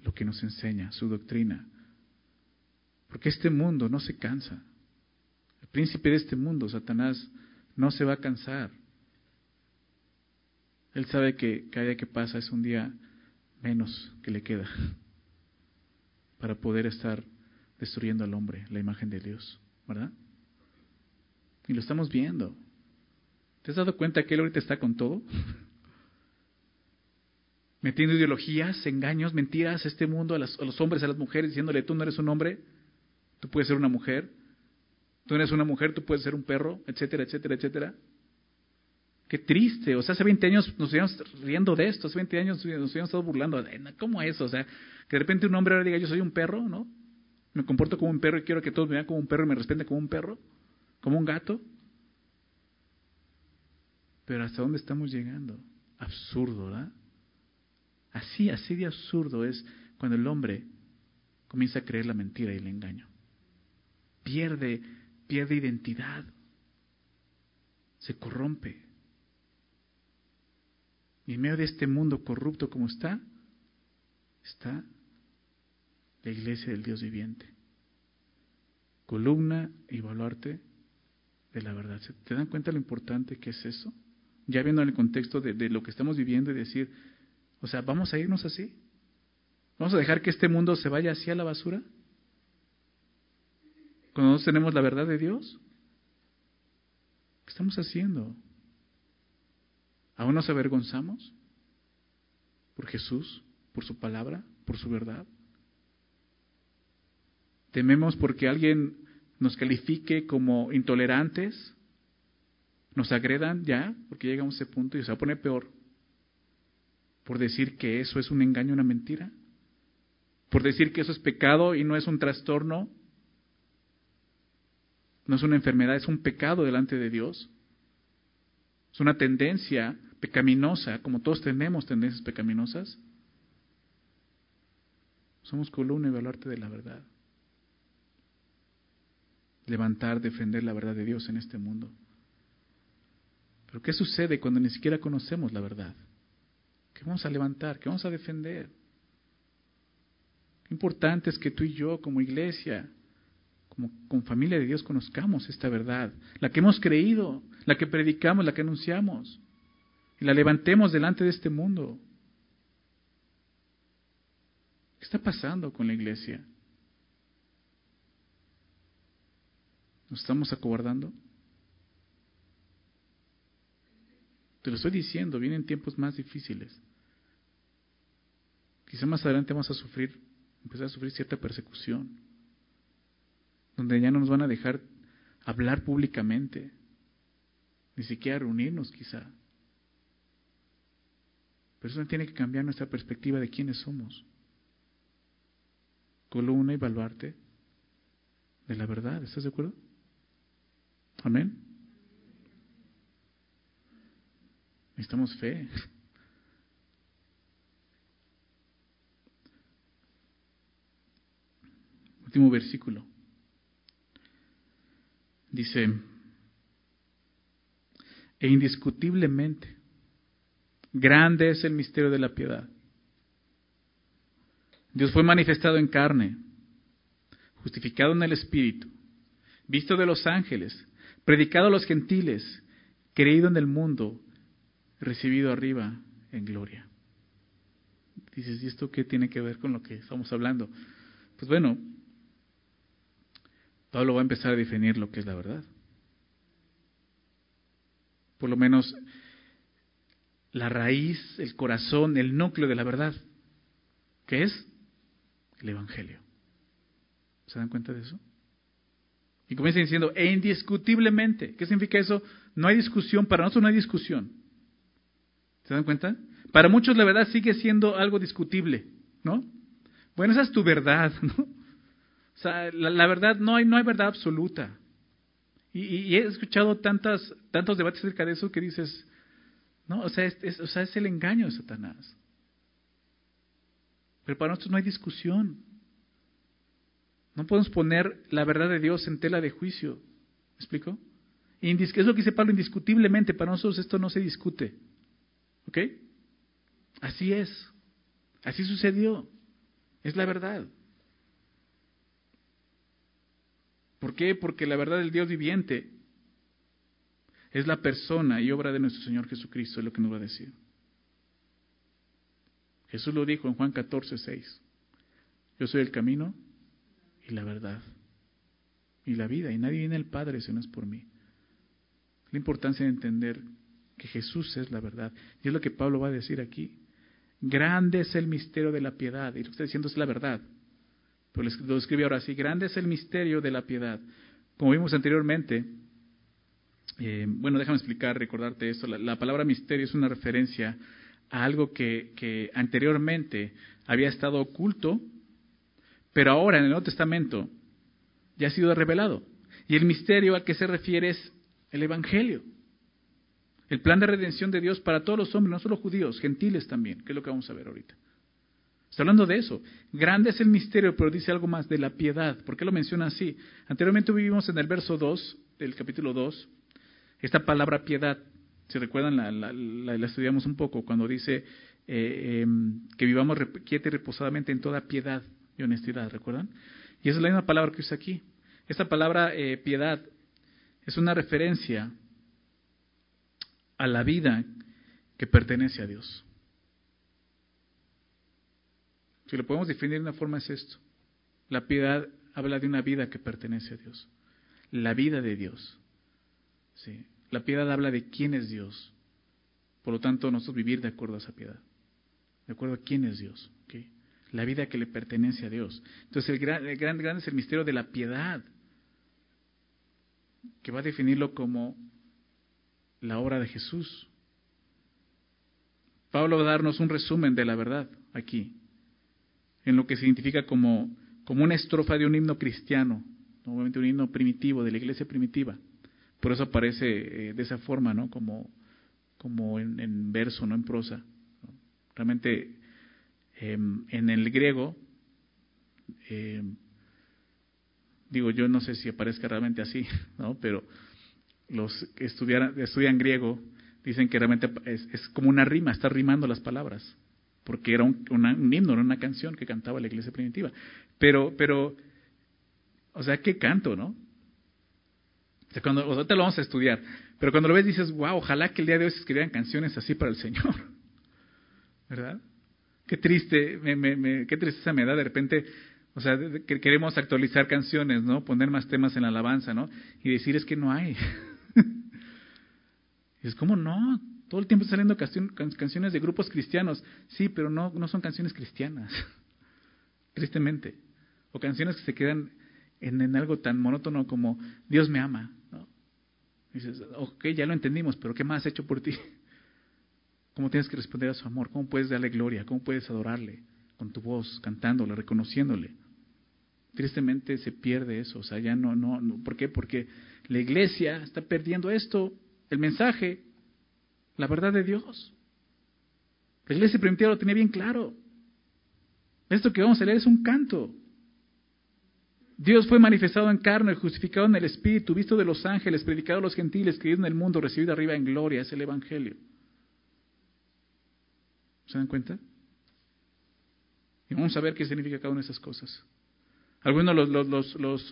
lo que nos enseña, su doctrina. Porque este mundo no se cansa. El príncipe de este mundo, Satanás, no se va a cansar. Él sabe que cada día que pasa es un día menos que le queda para poder estar destruyendo al hombre, la imagen de Dios, ¿verdad? Y lo estamos viendo. ¿Te has dado cuenta que él ahorita está con todo? Metiendo ideologías, engaños, mentiras a este mundo, a, a, los hombres, a las mujeres, diciéndole, tú no eres un hombre, tú puedes ser una mujer, tú eres una mujer, tú puedes ser un perro, etcétera, etcétera, etcétera. Qué triste, o sea, hace 20 años nos íbamos riendo de esto, hace 20 años nos habíamos estado burlando, ¿cómo es? O sea, que de repente un hombre ahora diga, yo soy un perro, ¿no? Me comporto como un perro y quiero que todos me vean como un perro y me respeten como un perro, como un gato. Pero ¿hasta dónde estamos llegando? Absurdo, ¿verdad? Así, así de absurdo es cuando el hombre comienza a creer la mentira y el engaño. Pierde, pierde identidad. Se corrompe. Y en medio de este mundo corrupto como está, está la iglesia del Dios viviente. Columna y baluarte de la verdad. ¿Te dan cuenta lo importante que es eso? Ya viendo en el contexto de, de lo que estamos viviendo y decir, o sea, ¿vamos a irnos así? ¿Vamos a dejar que este mundo se vaya así a la basura? Cuando no tenemos la verdad de Dios. ¿Qué estamos haciendo? ¿Aún nos avergonzamos? ¿Por Jesús? ¿Por su palabra? ¿Por su verdad? ¿Tememos porque alguien nos califique como intolerantes? ¿Nos agredan ya? Porque llegamos a ese punto y se va a poner peor. ¿Por decir que eso es un engaño, una mentira? ¿Por decir que eso es pecado y no es un trastorno? No es una enfermedad, es un pecado delante de Dios. Es una tendencia pecaminosa, como todos tenemos tendencias pecaminosas, somos columna y baluarte de la verdad. levantar, defender la verdad de Dios en este mundo. Pero ¿qué sucede cuando ni siquiera conocemos la verdad? ¿Qué vamos a levantar? ¿Qué vamos a defender? Qué importante es que tú y yo como iglesia, como, como familia de Dios, conozcamos esta verdad, la que hemos creído, la que predicamos, la que anunciamos, y la levantemos delante de este mundo. ¿Qué está pasando con la iglesia? ¿Nos estamos acobardando? Te lo estoy diciendo, vienen tiempos más difíciles. Quizá más adelante vamos a sufrir, empezar a sufrir cierta persecución, donde ya no nos van a dejar hablar públicamente, ni siquiera reunirnos quizá. Pero eso tiene que cambiar nuestra perspectiva de quiénes somos. Columna y baluarte de la verdad, ¿estás de acuerdo? Amén. Necesitamos fe. Último versículo. Dice, e indiscutiblemente, grande es el misterio de la piedad. Dios fue manifestado en carne, justificado en el Espíritu, visto de los ángeles, predicado a los gentiles, creído en el mundo, recibido arriba en gloria. Dices, ¿y esto qué tiene que ver con lo que estamos hablando? Pues bueno, Pablo va a empezar a definir lo que es la verdad. Por lo menos la raíz, el corazón, el núcleo de la verdad, que es el Evangelio. ¿Se dan cuenta de eso? Y comienza diciendo, e indiscutiblemente. ¿Qué significa eso? No hay discusión, para nosotros no hay discusión. ¿Se dan cuenta? Para muchos la verdad sigue siendo algo discutible, ¿no? Bueno, esa es tu verdad, ¿no? La, verdad, no hay, no hay verdad absoluta. Y, he escuchado tantas, tantos debates acerca de eso que dices, no, o sea, es, o sea, es el engaño de Satanás. Pero para nosotros no hay discusión. No podemos poner la verdad de Dios en tela de juicio. ¿Me explico? Es lo que dice Pablo indiscutiblemente. Para nosotros esto no se discute. ¿Ok? Así es. Así sucedió. Es la verdad. ¿Por qué? Porque la verdad del Dios viviente es la persona y obra de nuestro Señor Jesucristo, es lo que nos va a decir. Jesús lo dijo en Juan 14, 6. Yo soy el camino, y la verdad y la vida. Y nadie viene al Padre si no es por mí. La importancia de entender que Jesús es la verdad. Y es lo que Pablo va a decir aquí. Grande es el misterio de la piedad. Y lo que está diciendo es la verdad. Pero lo escribe ahora así. Grande es el misterio de la piedad. Como vimos anteriormente, eh, bueno, déjame explicar, recordarte esto. La, la, palabra misterio es una referencia a algo que, que anteriormente había estado oculto pero ahora en el Nuevo Testamento ya ha sido revelado. Y el misterio al que se refiere es el Evangelio. El plan de redención de Dios para todos los hombres, no solo judíos, gentiles también, que es lo que vamos a ver ahorita. Está hablando de eso. Grande es el misterio, pero dice algo más de la piedad. ¿Por qué lo menciona así? Anteriormente vivimos en el verso 2 del capítulo 2, esta palabra piedad. Si recuerdan, la, estudiamos un poco cuando dice eh, em, que vivamos quieta y reposadamente en toda piedad y honestidad, ¿recuerdan? Y es la misma palabra que usa aquí. Esta palabra eh, piedad es una referencia a la vida que pertenece a Dios. Si lo podemos definir de una forma es esto. La piedad habla de una vida que pertenece a Dios. La vida de Dios. ¿sí? La piedad habla de quién es Dios. Por lo tanto, nosotros vivir de acuerdo a esa piedad. De acuerdo a quién es Dios la vida que le pertenece a Dios. Entonces el gran, el gran, es el misterio de la piedad, que va a definirlo como la obra de Jesús. Pablo va a darnos un resumen de la verdad aquí, en lo que se identifica como, como una estrofa de un himno cristiano, normalmente un himno primitivo, de la iglesia primitiva. Por eso aparece eh, de esa forma, ¿no? Como, como en, verso, no en prosa. Realmente Em, en el griego, em, digo, yo no sé si aparezca realmente así, ¿no? Pero los que estudian, estudian griego dicen que realmente es, es, como una rima, está rimando las palabras, porque era un, un himno, era una canción que cantaba la iglesia primitiva. Pero, pero, o sea, qué canto, ¿no? O sea, cuando, ahorita lo vamos a estudiar, pero cuando lo ves dices, wow, ojalá que el día de hoy se escribieran canciones así para el Señor, ¿verdad? Qué triste, me, me, qué tristeza me da de repente, o sea, que queremos actualizar canciones, ¿no? Poner más temas en la alabanza, ¿no? Y decir es que no hay. es como no, todo el tiempo saliendo canciones de grupos cristianos, sí, pero no, no son canciones cristianas, tristemente, o canciones que se quedan en, en algo tan monótono como Dios me ama, Dices, ok, ya lo entendimos, pero ¿qué más ha hecho por ti? ¿Cómo tienes que responder a su amor? ¿Cómo puedes darle gloria? ¿Cómo puedes adorarle? Con tu voz, cantándole, reconociéndole. Tristemente se pierde eso, o sea, ya no, no, no, ¿por qué? Porque la iglesia está perdiendo esto, el mensaje, la verdad de Dios. La iglesia primitiva lo tenía bien claro. Esto que vamos a leer es un canto. Dios fue manifestado en carne, justificado en el Espíritu, visto de los ángeles, predicado a los gentiles, creído en el mundo, recibido arriba en gloria. Es el Evangelio. ¿Se dan cuenta? Y vamos a ver qué significa cada una de esas cosas. Algunos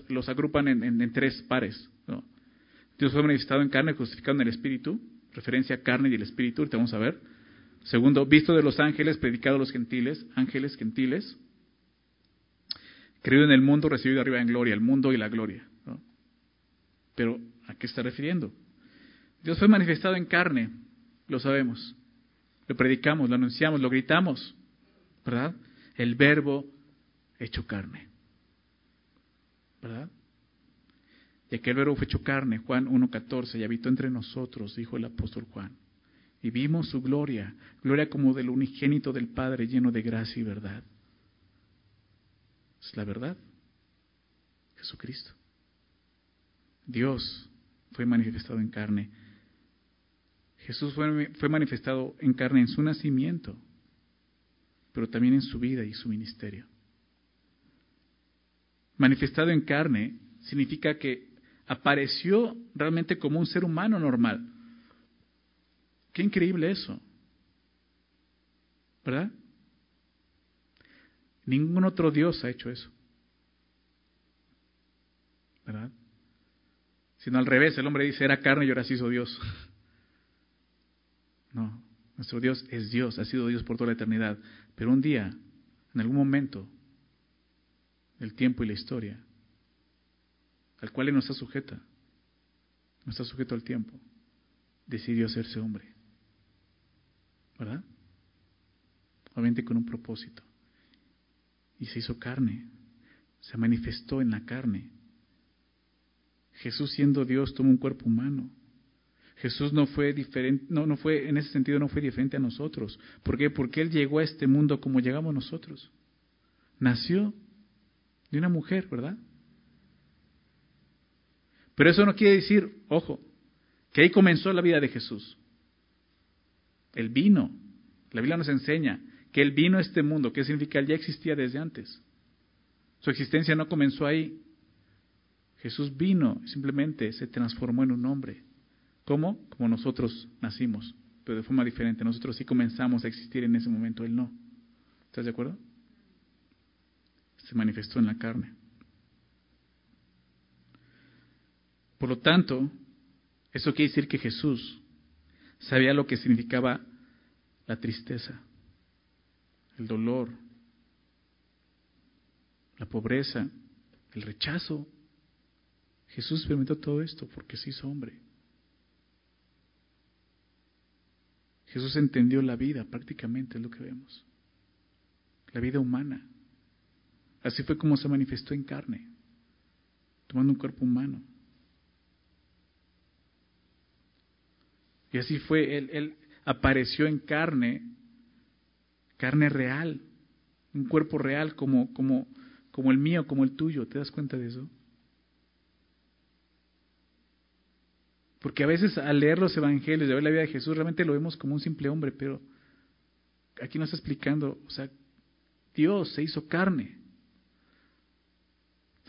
los, agrupan en, tres pares. Dios fue manifestado en carne, justificado en el Espíritu, referencia a carne y el Espíritu, ahorita vamos a ver. Segundo, visto de los ángeles, predicado a los gentiles, ángeles, gentiles. Creído en el mundo, recibido arriba en gloria, el mundo y la gloria. Pero, ¿a qué está refiriendo? Dios fue manifestado en carne, lo sabemos. Lo predicamos, lo anunciamos, lo gritamos, ¿verdad? El verbo hecho carne, ¿verdad? Y aquel verbo fue hecho carne, Juan 1.14, y habitó entre nosotros, dijo el apóstol Juan. Y vimos su gloria, gloria como del unigénito del Padre, lleno de gracia y verdad. Es la verdad. Jesucristo. Dios fue manifestado en carne. Jesús fue, fue, manifestado en carne en su nacimiento, pero también en su vida y su ministerio. Manifestado en carne significa que apareció realmente como un ser humano normal. Qué increíble eso. ¿Verdad? Ningún otro Dios ha hecho eso. ¿Verdad? Sino al revés, el hombre dice, era carne y ahora se hizo Dios. No, nuestro Dios es Dios, ha sido Dios por toda la eternidad. Pero un día, en algún momento del tiempo y la historia, al cual Él no está sujeta, no está sujeto al tiempo, decidió hacerse hombre. ¿Verdad? Obviamente con un propósito y se hizo carne, se manifestó en la carne. Jesús siendo Dios tomó un cuerpo humano. Jesús no fue diferente, no, no fue, en ese sentido no fue diferente a nosotros. ¿Por qué? Porque Él llegó a este mundo como llegamos nosotros. Nació de una mujer, ¿verdad? Pero eso no quiere decir, ojo, que ahí comenzó la vida de Jesús. Él vino. La Biblia nos enseña que Él vino a este mundo. ¿Qué significa? Él ya existía desde antes. Su existencia no comenzó ahí. Jesús vino, simplemente se transformó en un hombre. ¿Cómo? Como nosotros nacimos, pero de forma diferente. Nosotros sí comenzamos a existir en ese momento, Él no. ¿Estás de acuerdo? Se manifestó en la carne. Por lo tanto, eso quiere decir que Jesús sabía lo que significaba la tristeza el dolor, la pobreza, el rechazo. Jesús experimentó todo esto porque se hizo hombre. Jesús entendió la vida, prácticamente es lo que vemos. La vida humana. Así fue como se manifestó en carne, tomando un cuerpo humano. Y así fue, él, él apareció en carne carne real, un cuerpo real como, como, como el mío, como el tuyo. ¿Te das cuenta de eso? Porque a veces al leer los evangelios, de ver la vida de Jesús, realmente lo vemos como un simple hombre, pero aquí nos está explicando, o sea, Dios se hizo carne.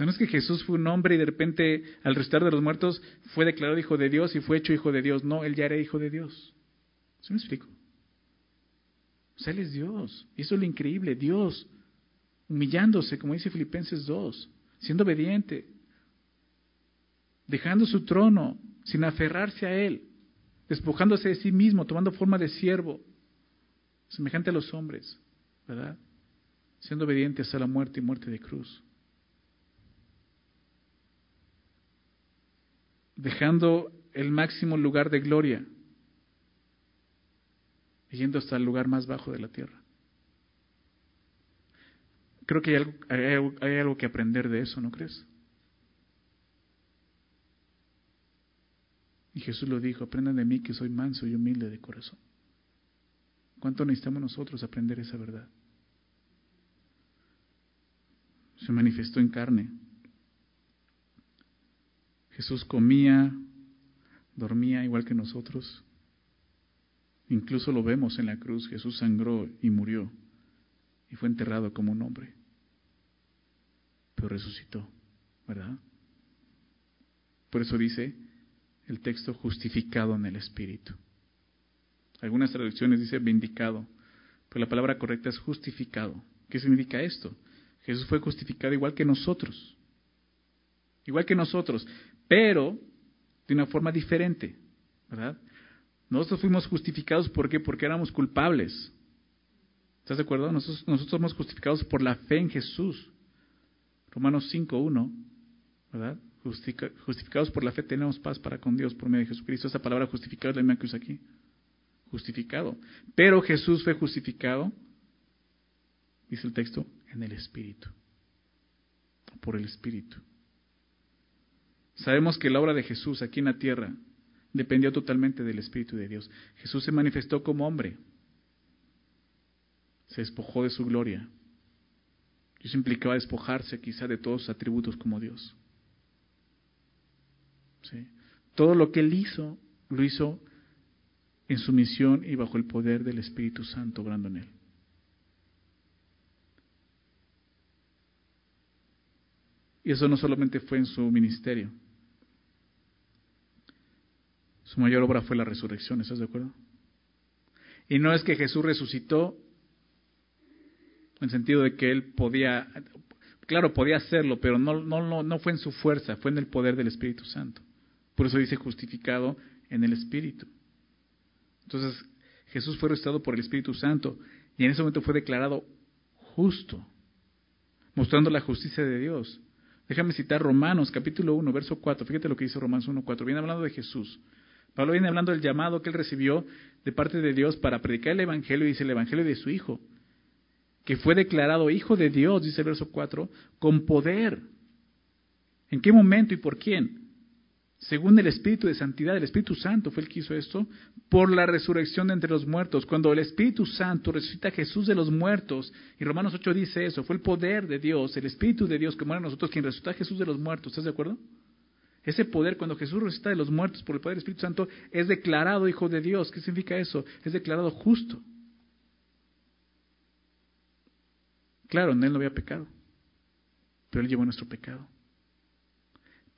No es que Jesús fue un hombre y de repente al restar de los muertos fue declarado hijo de Dios y fue hecho hijo de Dios. No, él ya era hijo de Dios. ¿Se me explico? Él es Dios. Y eso es lo increíble. Dios humillándose, como dice Filipenses 2, siendo obediente, dejando su trono sin aferrarse a él, despojándose de sí mismo, tomando forma de siervo, semejante a los hombres, ¿verdad? Siendo obediente hasta la muerte y muerte de cruz. Dejando el máximo lugar de gloria yendo hasta el lugar más bajo de la tierra. Creo que hay algo, hay algo, que aprender de eso, ¿no crees? Y Jesús lo dijo, aprendan de mí que soy manso y humilde de corazón. ¿Cuánto necesitamos nosotros aprender esa verdad? Se manifestó en carne. Jesús comía, dormía igual que nosotros. Incluso lo vemos en la cruz, Jesús sangró y murió y fue enterrado como un hombre, pero resucitó, ¿verdad? Por eso dice el texto justificado en el Espíritu. Algunas traducciones dice vindicado, pero la palabra correcta es justificado. ¿Qué significa esto? Jesús fue justificado igual que nosotros, igual que nosotros, pero de una forma diferente, ¿verdad? Nosotros fuimos justificados, ¿por qué? Porque éramos culpables. ¿Estás de acuerdo? Nosotros, nosotros somos justificados por la fe en Jesús. Romanos 5.1, ¿verdad? justificados por la fe tenemos paz para con Dios por medio de Jesucristo. Esa palabra justificado es la misma que usa aquí. Justificado. Pero Jesús fue justificado, dice el texto, en el Espíritu. Por el Espíritu. Sabemos que la obra de Jesús aquí en la tierra dependió totalmente del Espíritu de Dios. Jesús se manifestó como hombre, se despojó de su gloria. Eso implicaba despojarse quizá de todos sus atributos como Dios. Todo lo que él hizo, lo hizo en su misión y bajo el poder del Espíritu Santo obrando en él. Y eso no solamente fue en su ministerio, su mayor obra fue la resurrección, ¿estás de acuerdo? Y no es que Jesús resucitó en el sentido de que él podía, claro, podía hacerlo, pero no, no, no, fue en su fuerza, fue en el poder del Espíritu Santo. Por eso dice justificado en el Espíritu. Entonces, Jesús fue resucitado por el Espíritu Santo y en ese momento fue declarado justo, mostrando la justicia de Dios. Déjame citar Romanos capítulo 1, verso 4. Fíjate lo que dice Romanos 1, 4. Viene hablando de Jesús. Pablo viene hablando del llamado que él recibió de parte de Dios para predicar el Evangelio, dice el Evangelio de su Hijo, que fue declarado Hijo de Dios, dice el verso 4, con poder. ¿En qué momento y por quién? Según el Espíritu de Santidad, el Espíritu Santo fue el que hizo esto, por la resurrección de entre los muertos. Cuando el Espíritu Santo resucita a Jesús de los muertos, y Romanos 8 dice eso, fue el poder de Dios, el Espíritu de Dios que muere en nosotros, quien resucita a Jesús de los muertos. ¿Estás de acuerdo? Ese poder, cuando Jesús resucita de los muertos por el poder del Espíritu Santo, es declarado hijo de Dios. ¿Qué significa eso? Es declarado justo. Claro, en él no había pecado, pero él llevó nuestro pecado.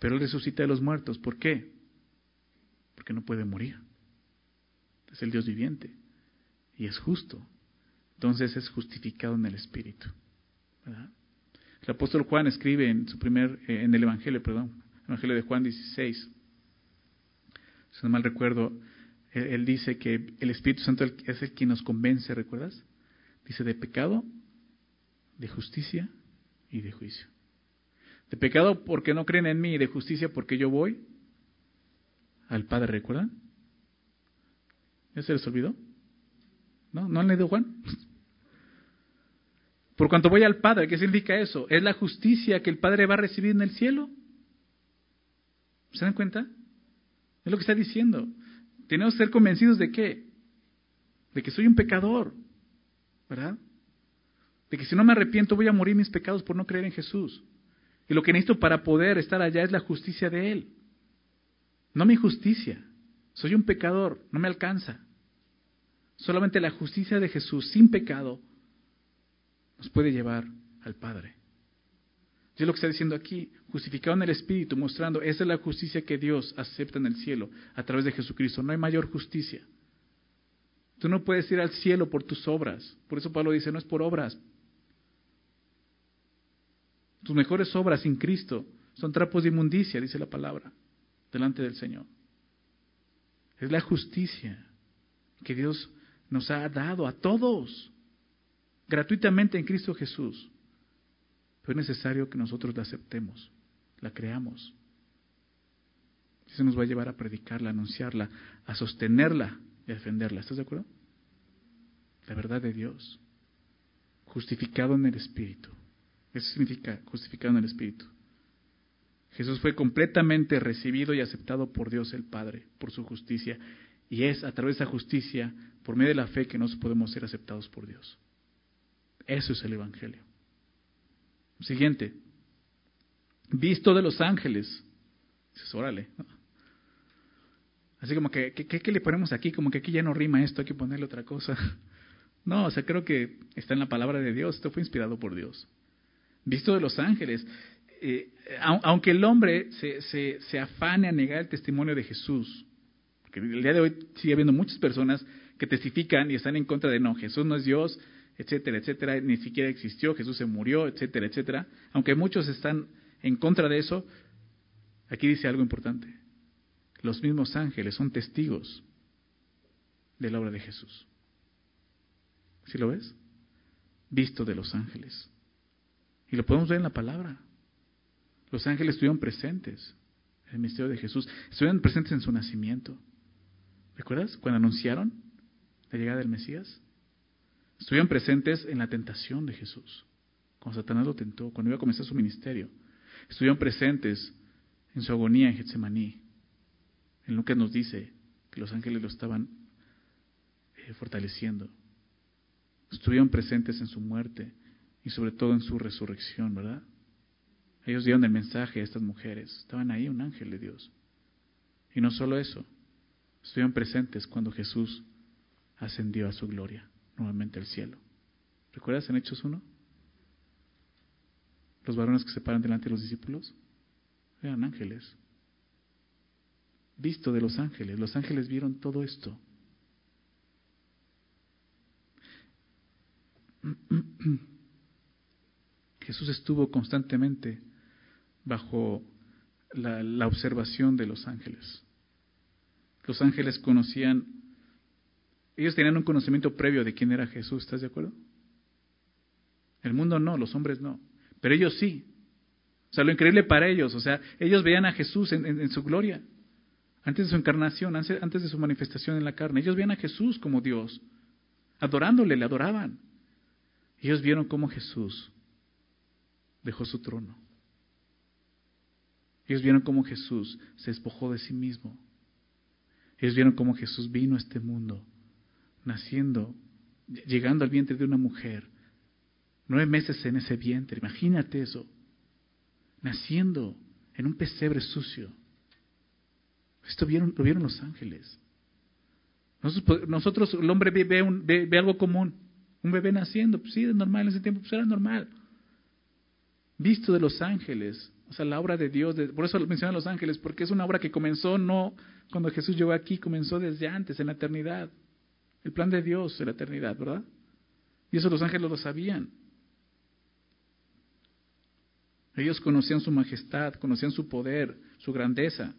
Pero él resucita de los muertos. ¿Por qué? Porque no puede morir. Es el Dios viviente y es justo. Entonces es justificado en el Espíritu. El apóstol Juan escribe en su primer, eh, en el Evangelio, perdón, Evangelio de Juan 16. Si no mal recuerdo, él, dice que el Espíritu Santo es el quien nos convence, ¿recuerdas? Dice de pecado, de justicia y de juicio. De pecado porque no creen en mí y de justicia porque yo voy al Padre, ¿recuerdan? ¿Ya se les olvidó? ¿No? ¿No han leído Juan? Por cuanto voy al Padre, ¿qué significa eso? Es la justicia que el Padre va a recibir en el cielo. ¿Se dan cuenta? Es lo que está diciendo. Tenemos que ser convencidos de qué? De que soy un pecador, ¿verdad? De que si no me arrepiento voy a morir mis pecados por no creer en Jesús. Y lo que necesito para poder estar allá es la justicia de Él. No mi justicia. Soy un pecador, no me alcanza. Solamente la justicia de Jesús sin pecado nos puede llevar al Padre. Y es lo que está diciendo aquí, justificado en el Espíritu, mostrando, esa es la justicia que Dios acepta en el cielo a través de Jesucristo. No hay mayor justicia. Tú no puedes ir al cielo por tus obras. Por eso Pablo dice, no es por obras. Tus mejores obras sin Cristo son trapos de inmundicia, dice la palabra, delante del Señor. Es la justicia que Dios nos ha dado a todos, gratuitamente en Cristo Jesús. Pero es necesario que nosotros la aceptemos, la creamos. Eso nos va a llevar a predicarla, a anunciarla, a sostenerla y a defenderla. ¿Estás de acuerdo? La verdad de Dios. Justificado en el Espíritu. Eso significa justificado en el Espíritu. Jesús fue completamente recibido y aceptado por Dios el Padre, por su justicia. Y es a través de esa justicia, por medio de la fe, que nos podemos ser aceptados por Dios. Eso es el Evangelio. Siguiente. Visto de los ángeles. Dices, órale. Así como que, ¿qué, le ponemos aquí? Como que aquí ya no rima esto, hay que ponerle otra cosa. No, o sea, creo que está en la palabra de Dios. Esto fue inspirado por Dios. Visto de los ángeles. Eh, aunque el hombre se, se, afane a negar el testimonio de Jesús, porque el día de hoy sigue habiendo muchas personas que testifican y están en contra de no, Jesús no es Dios, etcétera, etcétera, ni siquiera existió, Jesús se murió, etcétera, etcétera. Aunque muchos están en contra de eso, aquí dice algo importante. Los mismos ángeles son testigos de la obra de Jesús. ¿Sí lo ves? Visto de los ángeles. Y lo podemos ver en la palabra. Los ángeles estuvieron presentes en el misterio de Jesús. Estuvieron presentes en su nacimiento. ¿Recuerdas? Cuando anunciaron la llegada del Mesías. Estuvieron presentes en la tentación de Jesús, cuando Satanás lo tentó, cuando iba a comenzar su ministerio. Estuvieron presentes en su agonía en Getsemaní. En que nos dice que los ángeles lo estaban eh, fortaleciendo. Estuvieron presentes en su muerte y sobre todo en su resurrección, ¿verdad? Ellos dieron el mensaje a estas mujeres. Estaban ahí un ángel de Dios. Y no solo eso, estuvieron presentes cuando Jesús ascendió a su gloria nuevamente al cielo. ¿Recuerdas en Hechos 1? Los varones que se paran delante de los discípulos eran ángeles. Visto de los ángeles. Los ángeles vieron todo esto. Jesús estuvo constantemente bajo la, observación de los ángeles. Los ángeles conocían ellos tenían un conocimiento previo de quién era Jesús, ¿estás de acuerdo? El mundo no, los hombres no, pero ellos sí. O sea, lo increíble para ellos, o sea, ellos veían a Jesús en, su gloria, antes de su encarnación, antes de su manifestación en la carne. Ellos veían a Jesús como Dios, adorándole, le adoraban. Ellos vieron cómo Jesús dejó su trono. Ellos vieron cómo Jesús se despojó de sí mismo. Ellos vieron cómo Jesús vino a este mundo naciendo, llegando al vientre de una mujer, nueve meses en ese vientre, imagínate eso, naciendo en un pesebre sucio. Esto vieron, lo vieron los ángeles. Nosotros, el hombre ve, un, ve, algo común, un bebé naciendo, pues sí, es normal, en ese tiempo pues era normal. Visto de los ángeles, o sea, la obra de Dios, por eso mencionan los ángeles, porque es una obra que comenzó no cuando Jesús llegó aquí, comenzó desde antes, en la eternidad. El plan de Dios de la eternidad, ¿verdad? Y eso los ángeles lo sabían. Ellos conocían su majestad, conocían su poder, su grandeza.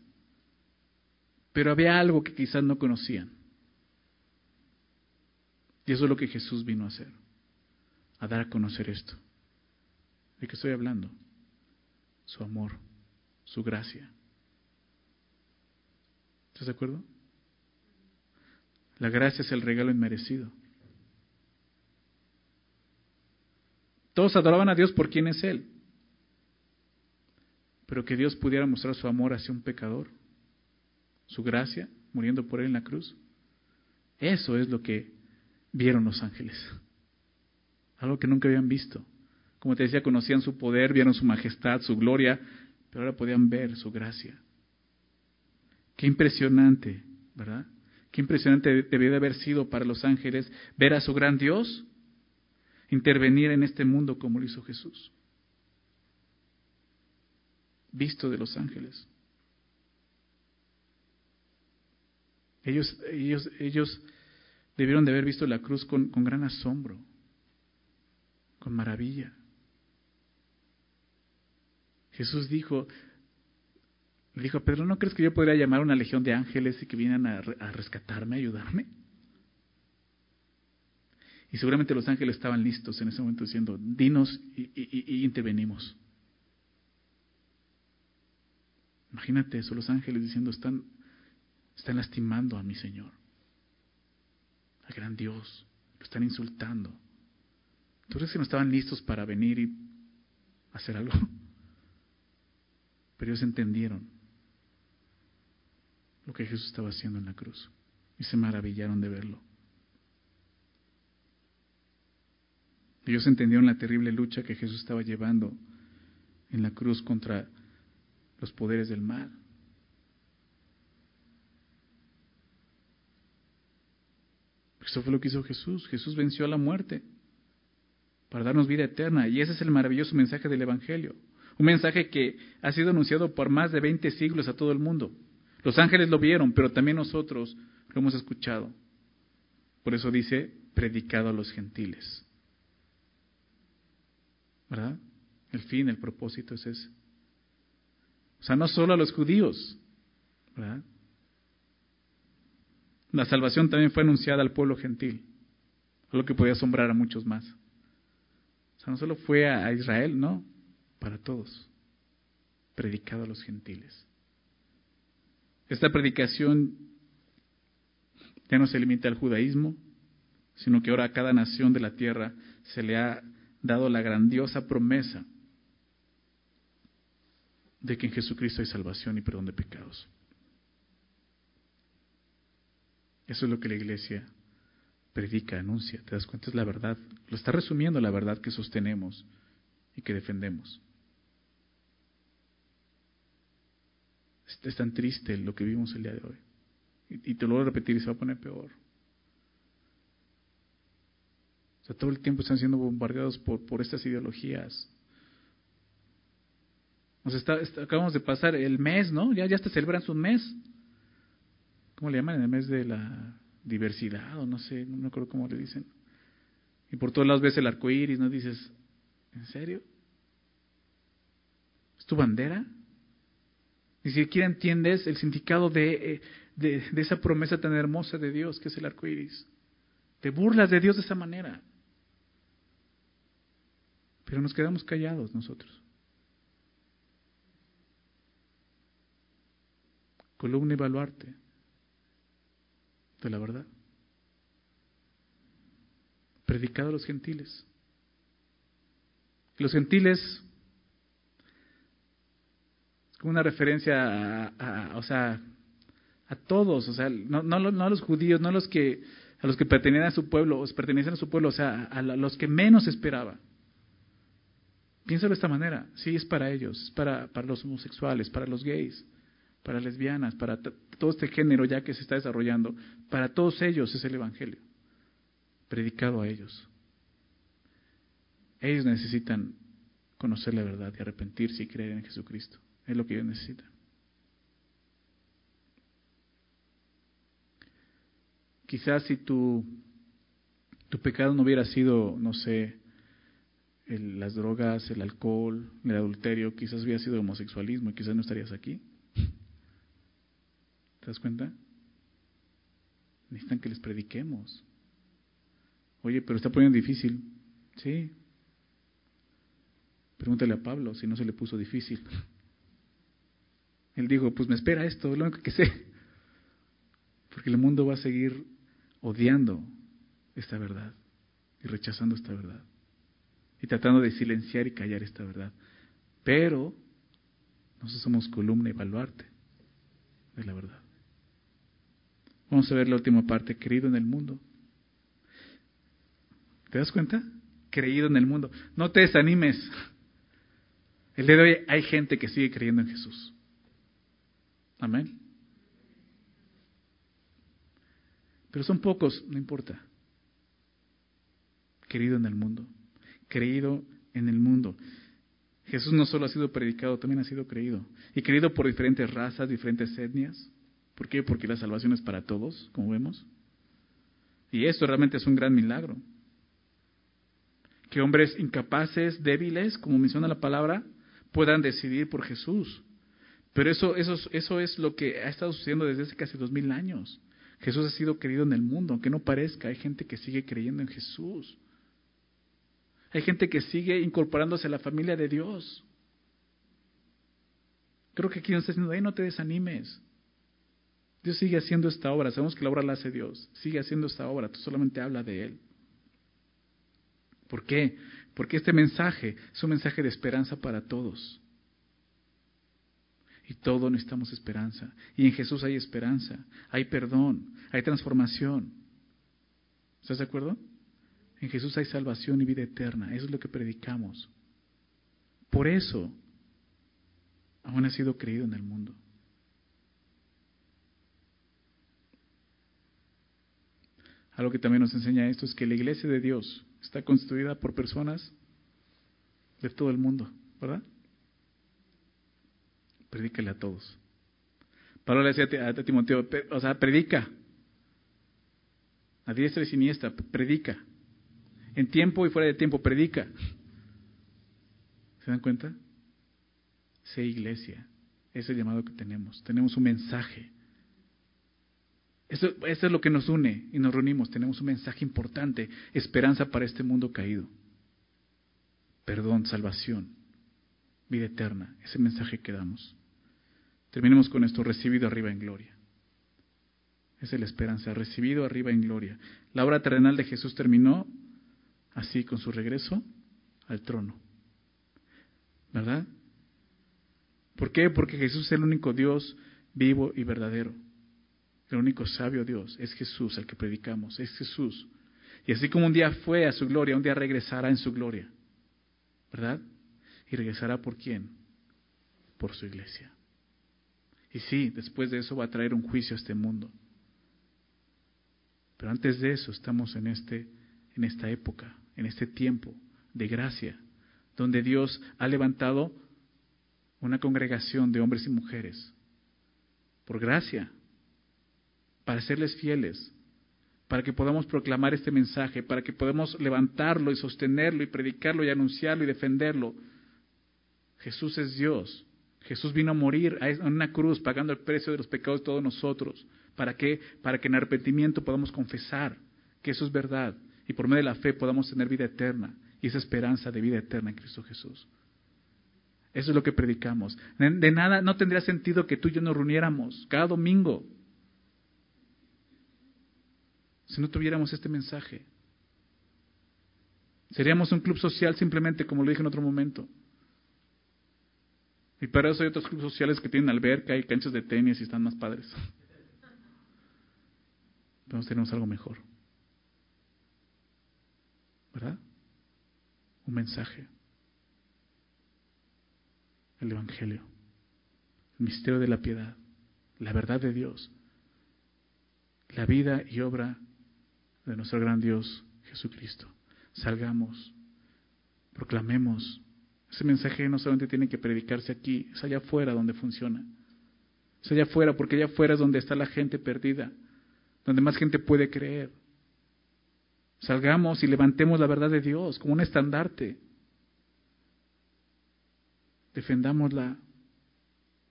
Pero había algo que quizás no conocían. Y eso es lo que Jesús vino a hacer, a dar a conocer esto. ¿De qué estoy hablando? Su amor, su gracia. ¿Estás de acuerdo? La gracia es el regalo inmerecido. Todos adoraban a Dios por quien es Él. Pero que Dios pudiera mostrar su amor hacia un pecador, su gracia, muriendo por Él en la cruz. Eso es lo que vieron los ángeles. Algo que nunca habían visto. Como te decía, conocían su poder, vieron su majestad, su gloria, pero ahora podían ver su gracia. Qué impresionante, ¿verdad? Qué impresionante debió de haber sido para los ángeles ver a su gran Dios intervenir en este mundo como lo hizo Jesús. visto de los ángeles. Ellos, ellos, ellos debieron de haber visto la cruz con gran asombro, con maravilla. Jesús dijo, dijo Pedro, ¿no crees que yo podría llamar una legión de ángeles y que vinieran a, rescatarme, a ayudarme? Y seguramente los ángeles estaban listos en ese momento diciendo, dinos y, y intervenimos. Imagínate eso, los ángeles diciendo, están, están lastimando a mi Señor, al gran Dios, lo están insultando. ¿Tú crees que no estaban listos para venir y hacer algo? Pero ellos entendieron lo que Jesús estaba haciendo en la cruz y se maravillaron de verlo. Ellos entendieron la terrible lucha que Jesús estaba llevando en la cruz contra los poderes del mal. Eso fue lo que hizo Jesús. Jesús venció a la muerte para darnos vida eterna. Y ese es el maravilloso mensaje del Evangelio. Un mensaje que ha sido anunciado por más de 20 siglos a todo el mundo. Los ángeles lo vieron, pero también nosotros lo hemos escuchado. Por eso dice, predicado a los gentiles. ¿Verdad? El fin, el propósito es ese. O sea, no solo a los judíos. ¿verdad? La salvación también fue anunciada al pueblo gentil, lo que podía asombrar a muchos más. O sea, no solo fue a Israel, no, para todos, predicado a los gentiles. Esta predicación ya no se limita al judaísmo, sino que ahora a cada nación de la tierra se le ha dado la grandiosa promesa de que en Jesucristo hay salvación y perdón de pecados. Eso es lo que la iglesia predica, anuncia. ¿Te das cuenta? Es la verdad. Lo está resumiendo la verdad que sostenemos y que defendemos. Es tan triste lo que vivimos el día de hoy. Y, te lo voy a repetir y se va a poner peor. O sea, todo el tiempo están siendo bombardeados por, por estas ideologías. Nos está, acabamos de pasar el mes, ¿no? Ya, ya hasta celebran su mes. ¿cómo le llaman? El mes de la diversidad, o no sé, no me acuerdo cómo le dicen. Y por todos lados ves el arco iris, ¿no? Dices, ¿en serio? ¿Es tu bandera? Ni siquiera entiendes el significado de, eh, de, de esa promesa tan hermosa de Dios que es el arco iris. Te burlas de Dios de esa manera. Pero nos quedamos callados nosotros. Columna y baluarte de la verdad. Predicado a los gentiles. Los gentiles, una referencia a, o sea, a todos, o sea, no, no, no, a los judíos, no a los que a los que pertenecían a su pueblo, o pertenecen a su pueblo, o sea, a los que menos esperaba. Piénsalo de esta manera, sí, es para ellos, es para, para los homosexuales, para los gays, para lesbianas, para todo este género ya que se está desarrollando, para todos ellos es el Evangelio, predicado a ellos. Ellos necesitan conocer la verdad y arrepentirse y creer en Jesucristo. Es lo que ellos necesitan. Quizás si tu, tu pecado no hubiera sido, no sé, las drogas, el alcohol, el adulterio, quizás hubiera sido homosexualismo y quizás no estarías aquí. ¿Te das cuenta? Necesitan que les prediquemos. Oye, pero está poniendo difícil. Sí. Pregúntale a Pablo si no se le puso difícil. Él dijo, pues me espera esto, es lo único que sé. Porque el mundo va a seguir odiando esta verdad y rechazando esta verdad. Y tratando de silenciar y callar esta verdad. Pero nosotros somos columna y baluarte de la verdad. Vamos a ver la última parte, creído en el mundo. ¿Te das cuenta? Creído en el mundo. No te desanimes. El día de hoy hay gente que sigue creyendo en Jesús. Amén. Pero son pocos, no importa. Creído en el mundo. Creído en el mundo. Jesús no solo ha sido predicado, también ha sido creído. Y creído por diferentes razas, diferentes etnias. ¿Por qué? Porque la salvación es para todos, como vemos. Y esto realmente es un gran milagro. Que hombres incapaces, débiles, como menciona la palabra, puedan decidir por Jesús. Pero eso, eso, eso es lo que ha estado sucediendo desde hace casi dos mil años. Jesús ha sido querido en el mundo, aunque no parezca, hay gente que sigue creyendo en Jesús. Hay gente que sigue incorporándose a la familia de Dios. Creo que aquí nos está diciendo, hey, no te desanimes. Dios sigue haciendo esta obra. Sabemos que la obra la hace Dios. Sigue haciendo esta obra. Tú solamente habla de Él. ¿Por qué? Porque este mensaje es un mensaje de esperanza para todos. Y todos necesitamos esperanza. Y en Jesús hay esperanza, hay perdón, hay transformación. ¿Estás de acuerdo? En Jesús hay salvación y vida eterna. Eso es lo que predicamos. Por eso aún ha sido creído en el mundo. Algo que también nos enseña esto es que la iglesia de Dios está constituida por personas de todo el mundo, ¿verdad? Predícale a todos. Pablo le a Timoteo, o sea, predica. A diestra y siniestra, predica. En tiempo y fuera de tiempo, predica. ¿Se dan cuenta? Sé iglesia. Es el llamado que tenemos. Tenemos un mensaje. Eso, es lo que nos une y nos reunimos. Tenemos un mensaje importante, esperanza para este mundo caído. Perdón, salvación, vida eterna. Ese mensaje que damos. Terminemos con esto, recibido arriba en gloria. Esa es la esperanza, recibido arriba en gloria. La obra terrenal de Jesús terminó así con su regreso al trono. ¿Verdad? ¿Por qué? Porque Jesús es el único Dios vivo y verdadero. El único sabio Dios es Jesús, el que predicamos, es Jesús. Y así como un día fue a su gloria, un día regresará en su gloria. ¿Verdad? Y regresará por quién? Por su iglesia. Y sí, después de eso va a traer un juicio a este mundo. Pero antes de eso estamos en, este, en esta época en este tiempo de gracia, donde Dios ha levantado una congregación de hombres y mujeres, por gracia, para serles fieles, para que podamos proclamar este mensaje, para que podamos levantarlo y sostenerlo y predicarlo y anunciarlo y defenderlo. Jesús es Dios. Jesús vino a morir en una cruz pagando el precio de los pecados de todos nosotros. ¿Para qué? Para que en arrepentimiento podamos confesar que eso es verdad y por medio de la fe podamos tener vida eterna y esa esperanza de vida eterna en Cristo Jesús. Eso es lo que predicamos. De nada, no tendría sentido que tú y yo nos reuniéramos cada domingo si no tuviéramos este mensaje. Seríamos un club social simplemente, como lo dije en otro momento. Y para eso hay otros clubes sociales que tienen alberca y canchas de tenis y están más padres. Entonces tenemos algo mejor. ¿verdad? Un mensaje. El Evangelio, el misterio de la piedad, la verdad de Dios, la vida y obra de nuestro gran Dios Jesucristo. Salgamos, proclamemos. Ese mensaje no solamente tiene que predicarse aquí, es allá afuera donde funciona. Es allá afuera, porque allá afuera es donde está la gente perdida, donde más gente puede creer. Salgamos y levantemos la verdad de Dios como un estandarte. Defendámosla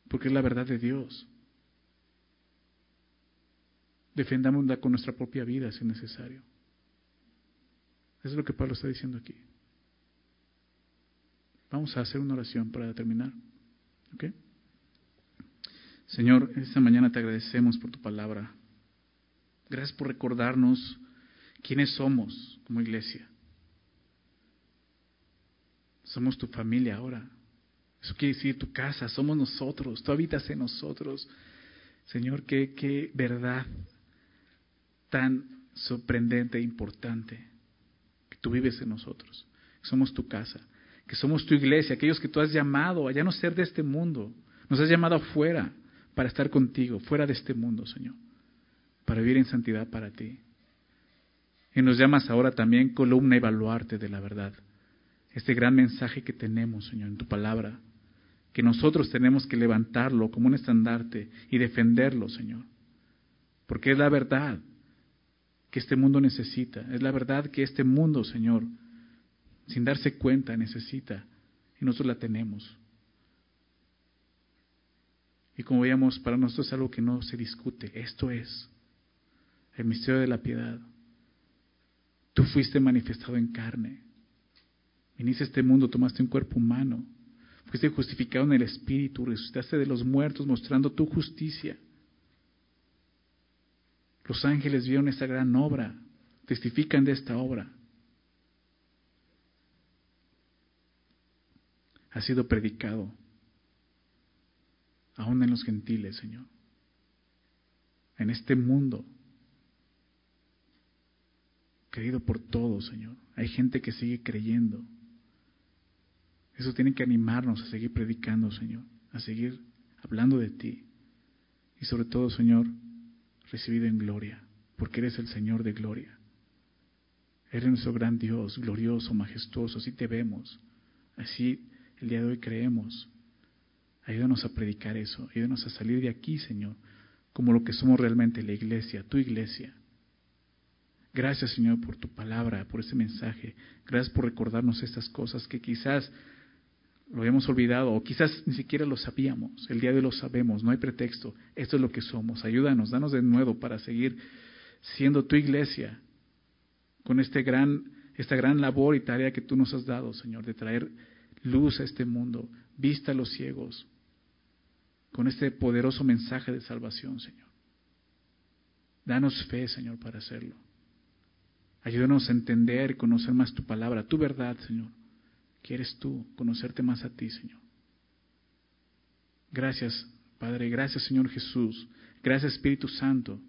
porque es la verdad de Dios. Defendámosla con nuestra propia vida si es necesario. Eso es lo que Pablo está diciendo aquí. Vamos a hacer una oración para terminar. ¿Ok? Señor, esta mañana te agradecemos por tu palabra. Gracias por recordarnos quiénes somos como iglesia. Somos tu familia ahora. Eso quiere decir tu casa, somos nosotros, tú habitas en nosotros. Señor, qué, qué verdad tan sorprendente e importante que tú vives en nosotros. Somos tu casa, que somos tu iglesia, aquellos que tú has llamado a ya no ser de este mundo. Nos has llamado afuera para estar contigo, fuera de este mundo, Señor, para vivir en santidad para ti. Y nos llamas ahora también columna y baluarte de la verdad. este gran mensaje que tenemos, Señor, en tu palabra, que nosotros tenemos que levantarlo como un estandarte y defenderlo, Señor, porque es la verdad que este mundo necesita, es la verdad que este mundo, Señor, sin darse cuenta, necesita, y nosotros la tenemos. Y como veíamos, para nosotros es algo que no se discute, esto es el misterio de la piedad. Tú fuiste manifestado en carne. Viniste a este mundo, tomaste un cuerpo humano. Fuiste justificado en el Espíritu, resucitaste de los muertos mostrando tu justicia. Los ángeles vieron esta gran obra, testifican de esta obra. Ha sido predicado, aún en los gentiles, Señor. En este mundo creído por todos, Señor. Hay gente que sigue creyendo. Eso tiene que animarnos a seguir predicando, Señor, a seguir hablando de ti. Y sobre todo, Señor, recibido en gloria, porque eres el Señor de gloria. Eres nuestro gran Dios, glorioso, majestuoso, así te vemos. Así el día de hoy creemos. Ayúdanos a predicar eso, ayúdanos a salir de aquí, Señor, como lo que somos realmente la iglesia, tu iglesia Gracias, Señor, por tu palabra, por ese mensaje. Gracias por recordarnos estas cosas que quizás lo habíamos olvidado o quizás ni siquiera lo sabíamos. El día de hoy lo sabemos, no hay pretexto. Esto es lo que somos. Ayúdanos, danos de nuevo para seguir siendo tu iglesia con este gran, esta gran labor y tarea que tú nos has dado, Señor, de traer luz a este mundo, vista a los ciegos, con este poderoso mensaje de salvación, Señor. Danos fe, Señor, para hacerlo. Ayúdanos a entender y conocer más tu palabra, tu verdad, Señor. ¿Quieres tú conocerte más a ti, Señor? Gracias, Padre. Gracias, Señor Jesús. Gracias, Espíritu Santo.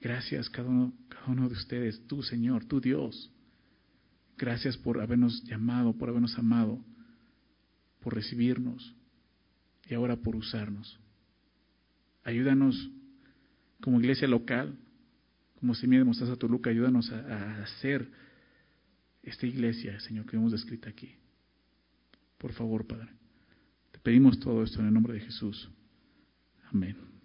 Gracias cada uno, cada uno de ustedes, tú, Señor, tú, Dios. Gracias por habernos llamado, por habernos amado, por recibirnos y ahora por usarnos. Ayúdanos como iglesia local como si me demostras a Toluca, ayúdanos a, hacer esta iglesia, Señor, que hemos descrito aquí. Por favor, Padre. Te pedimos todo esto en el nombre de Jesús. Amén.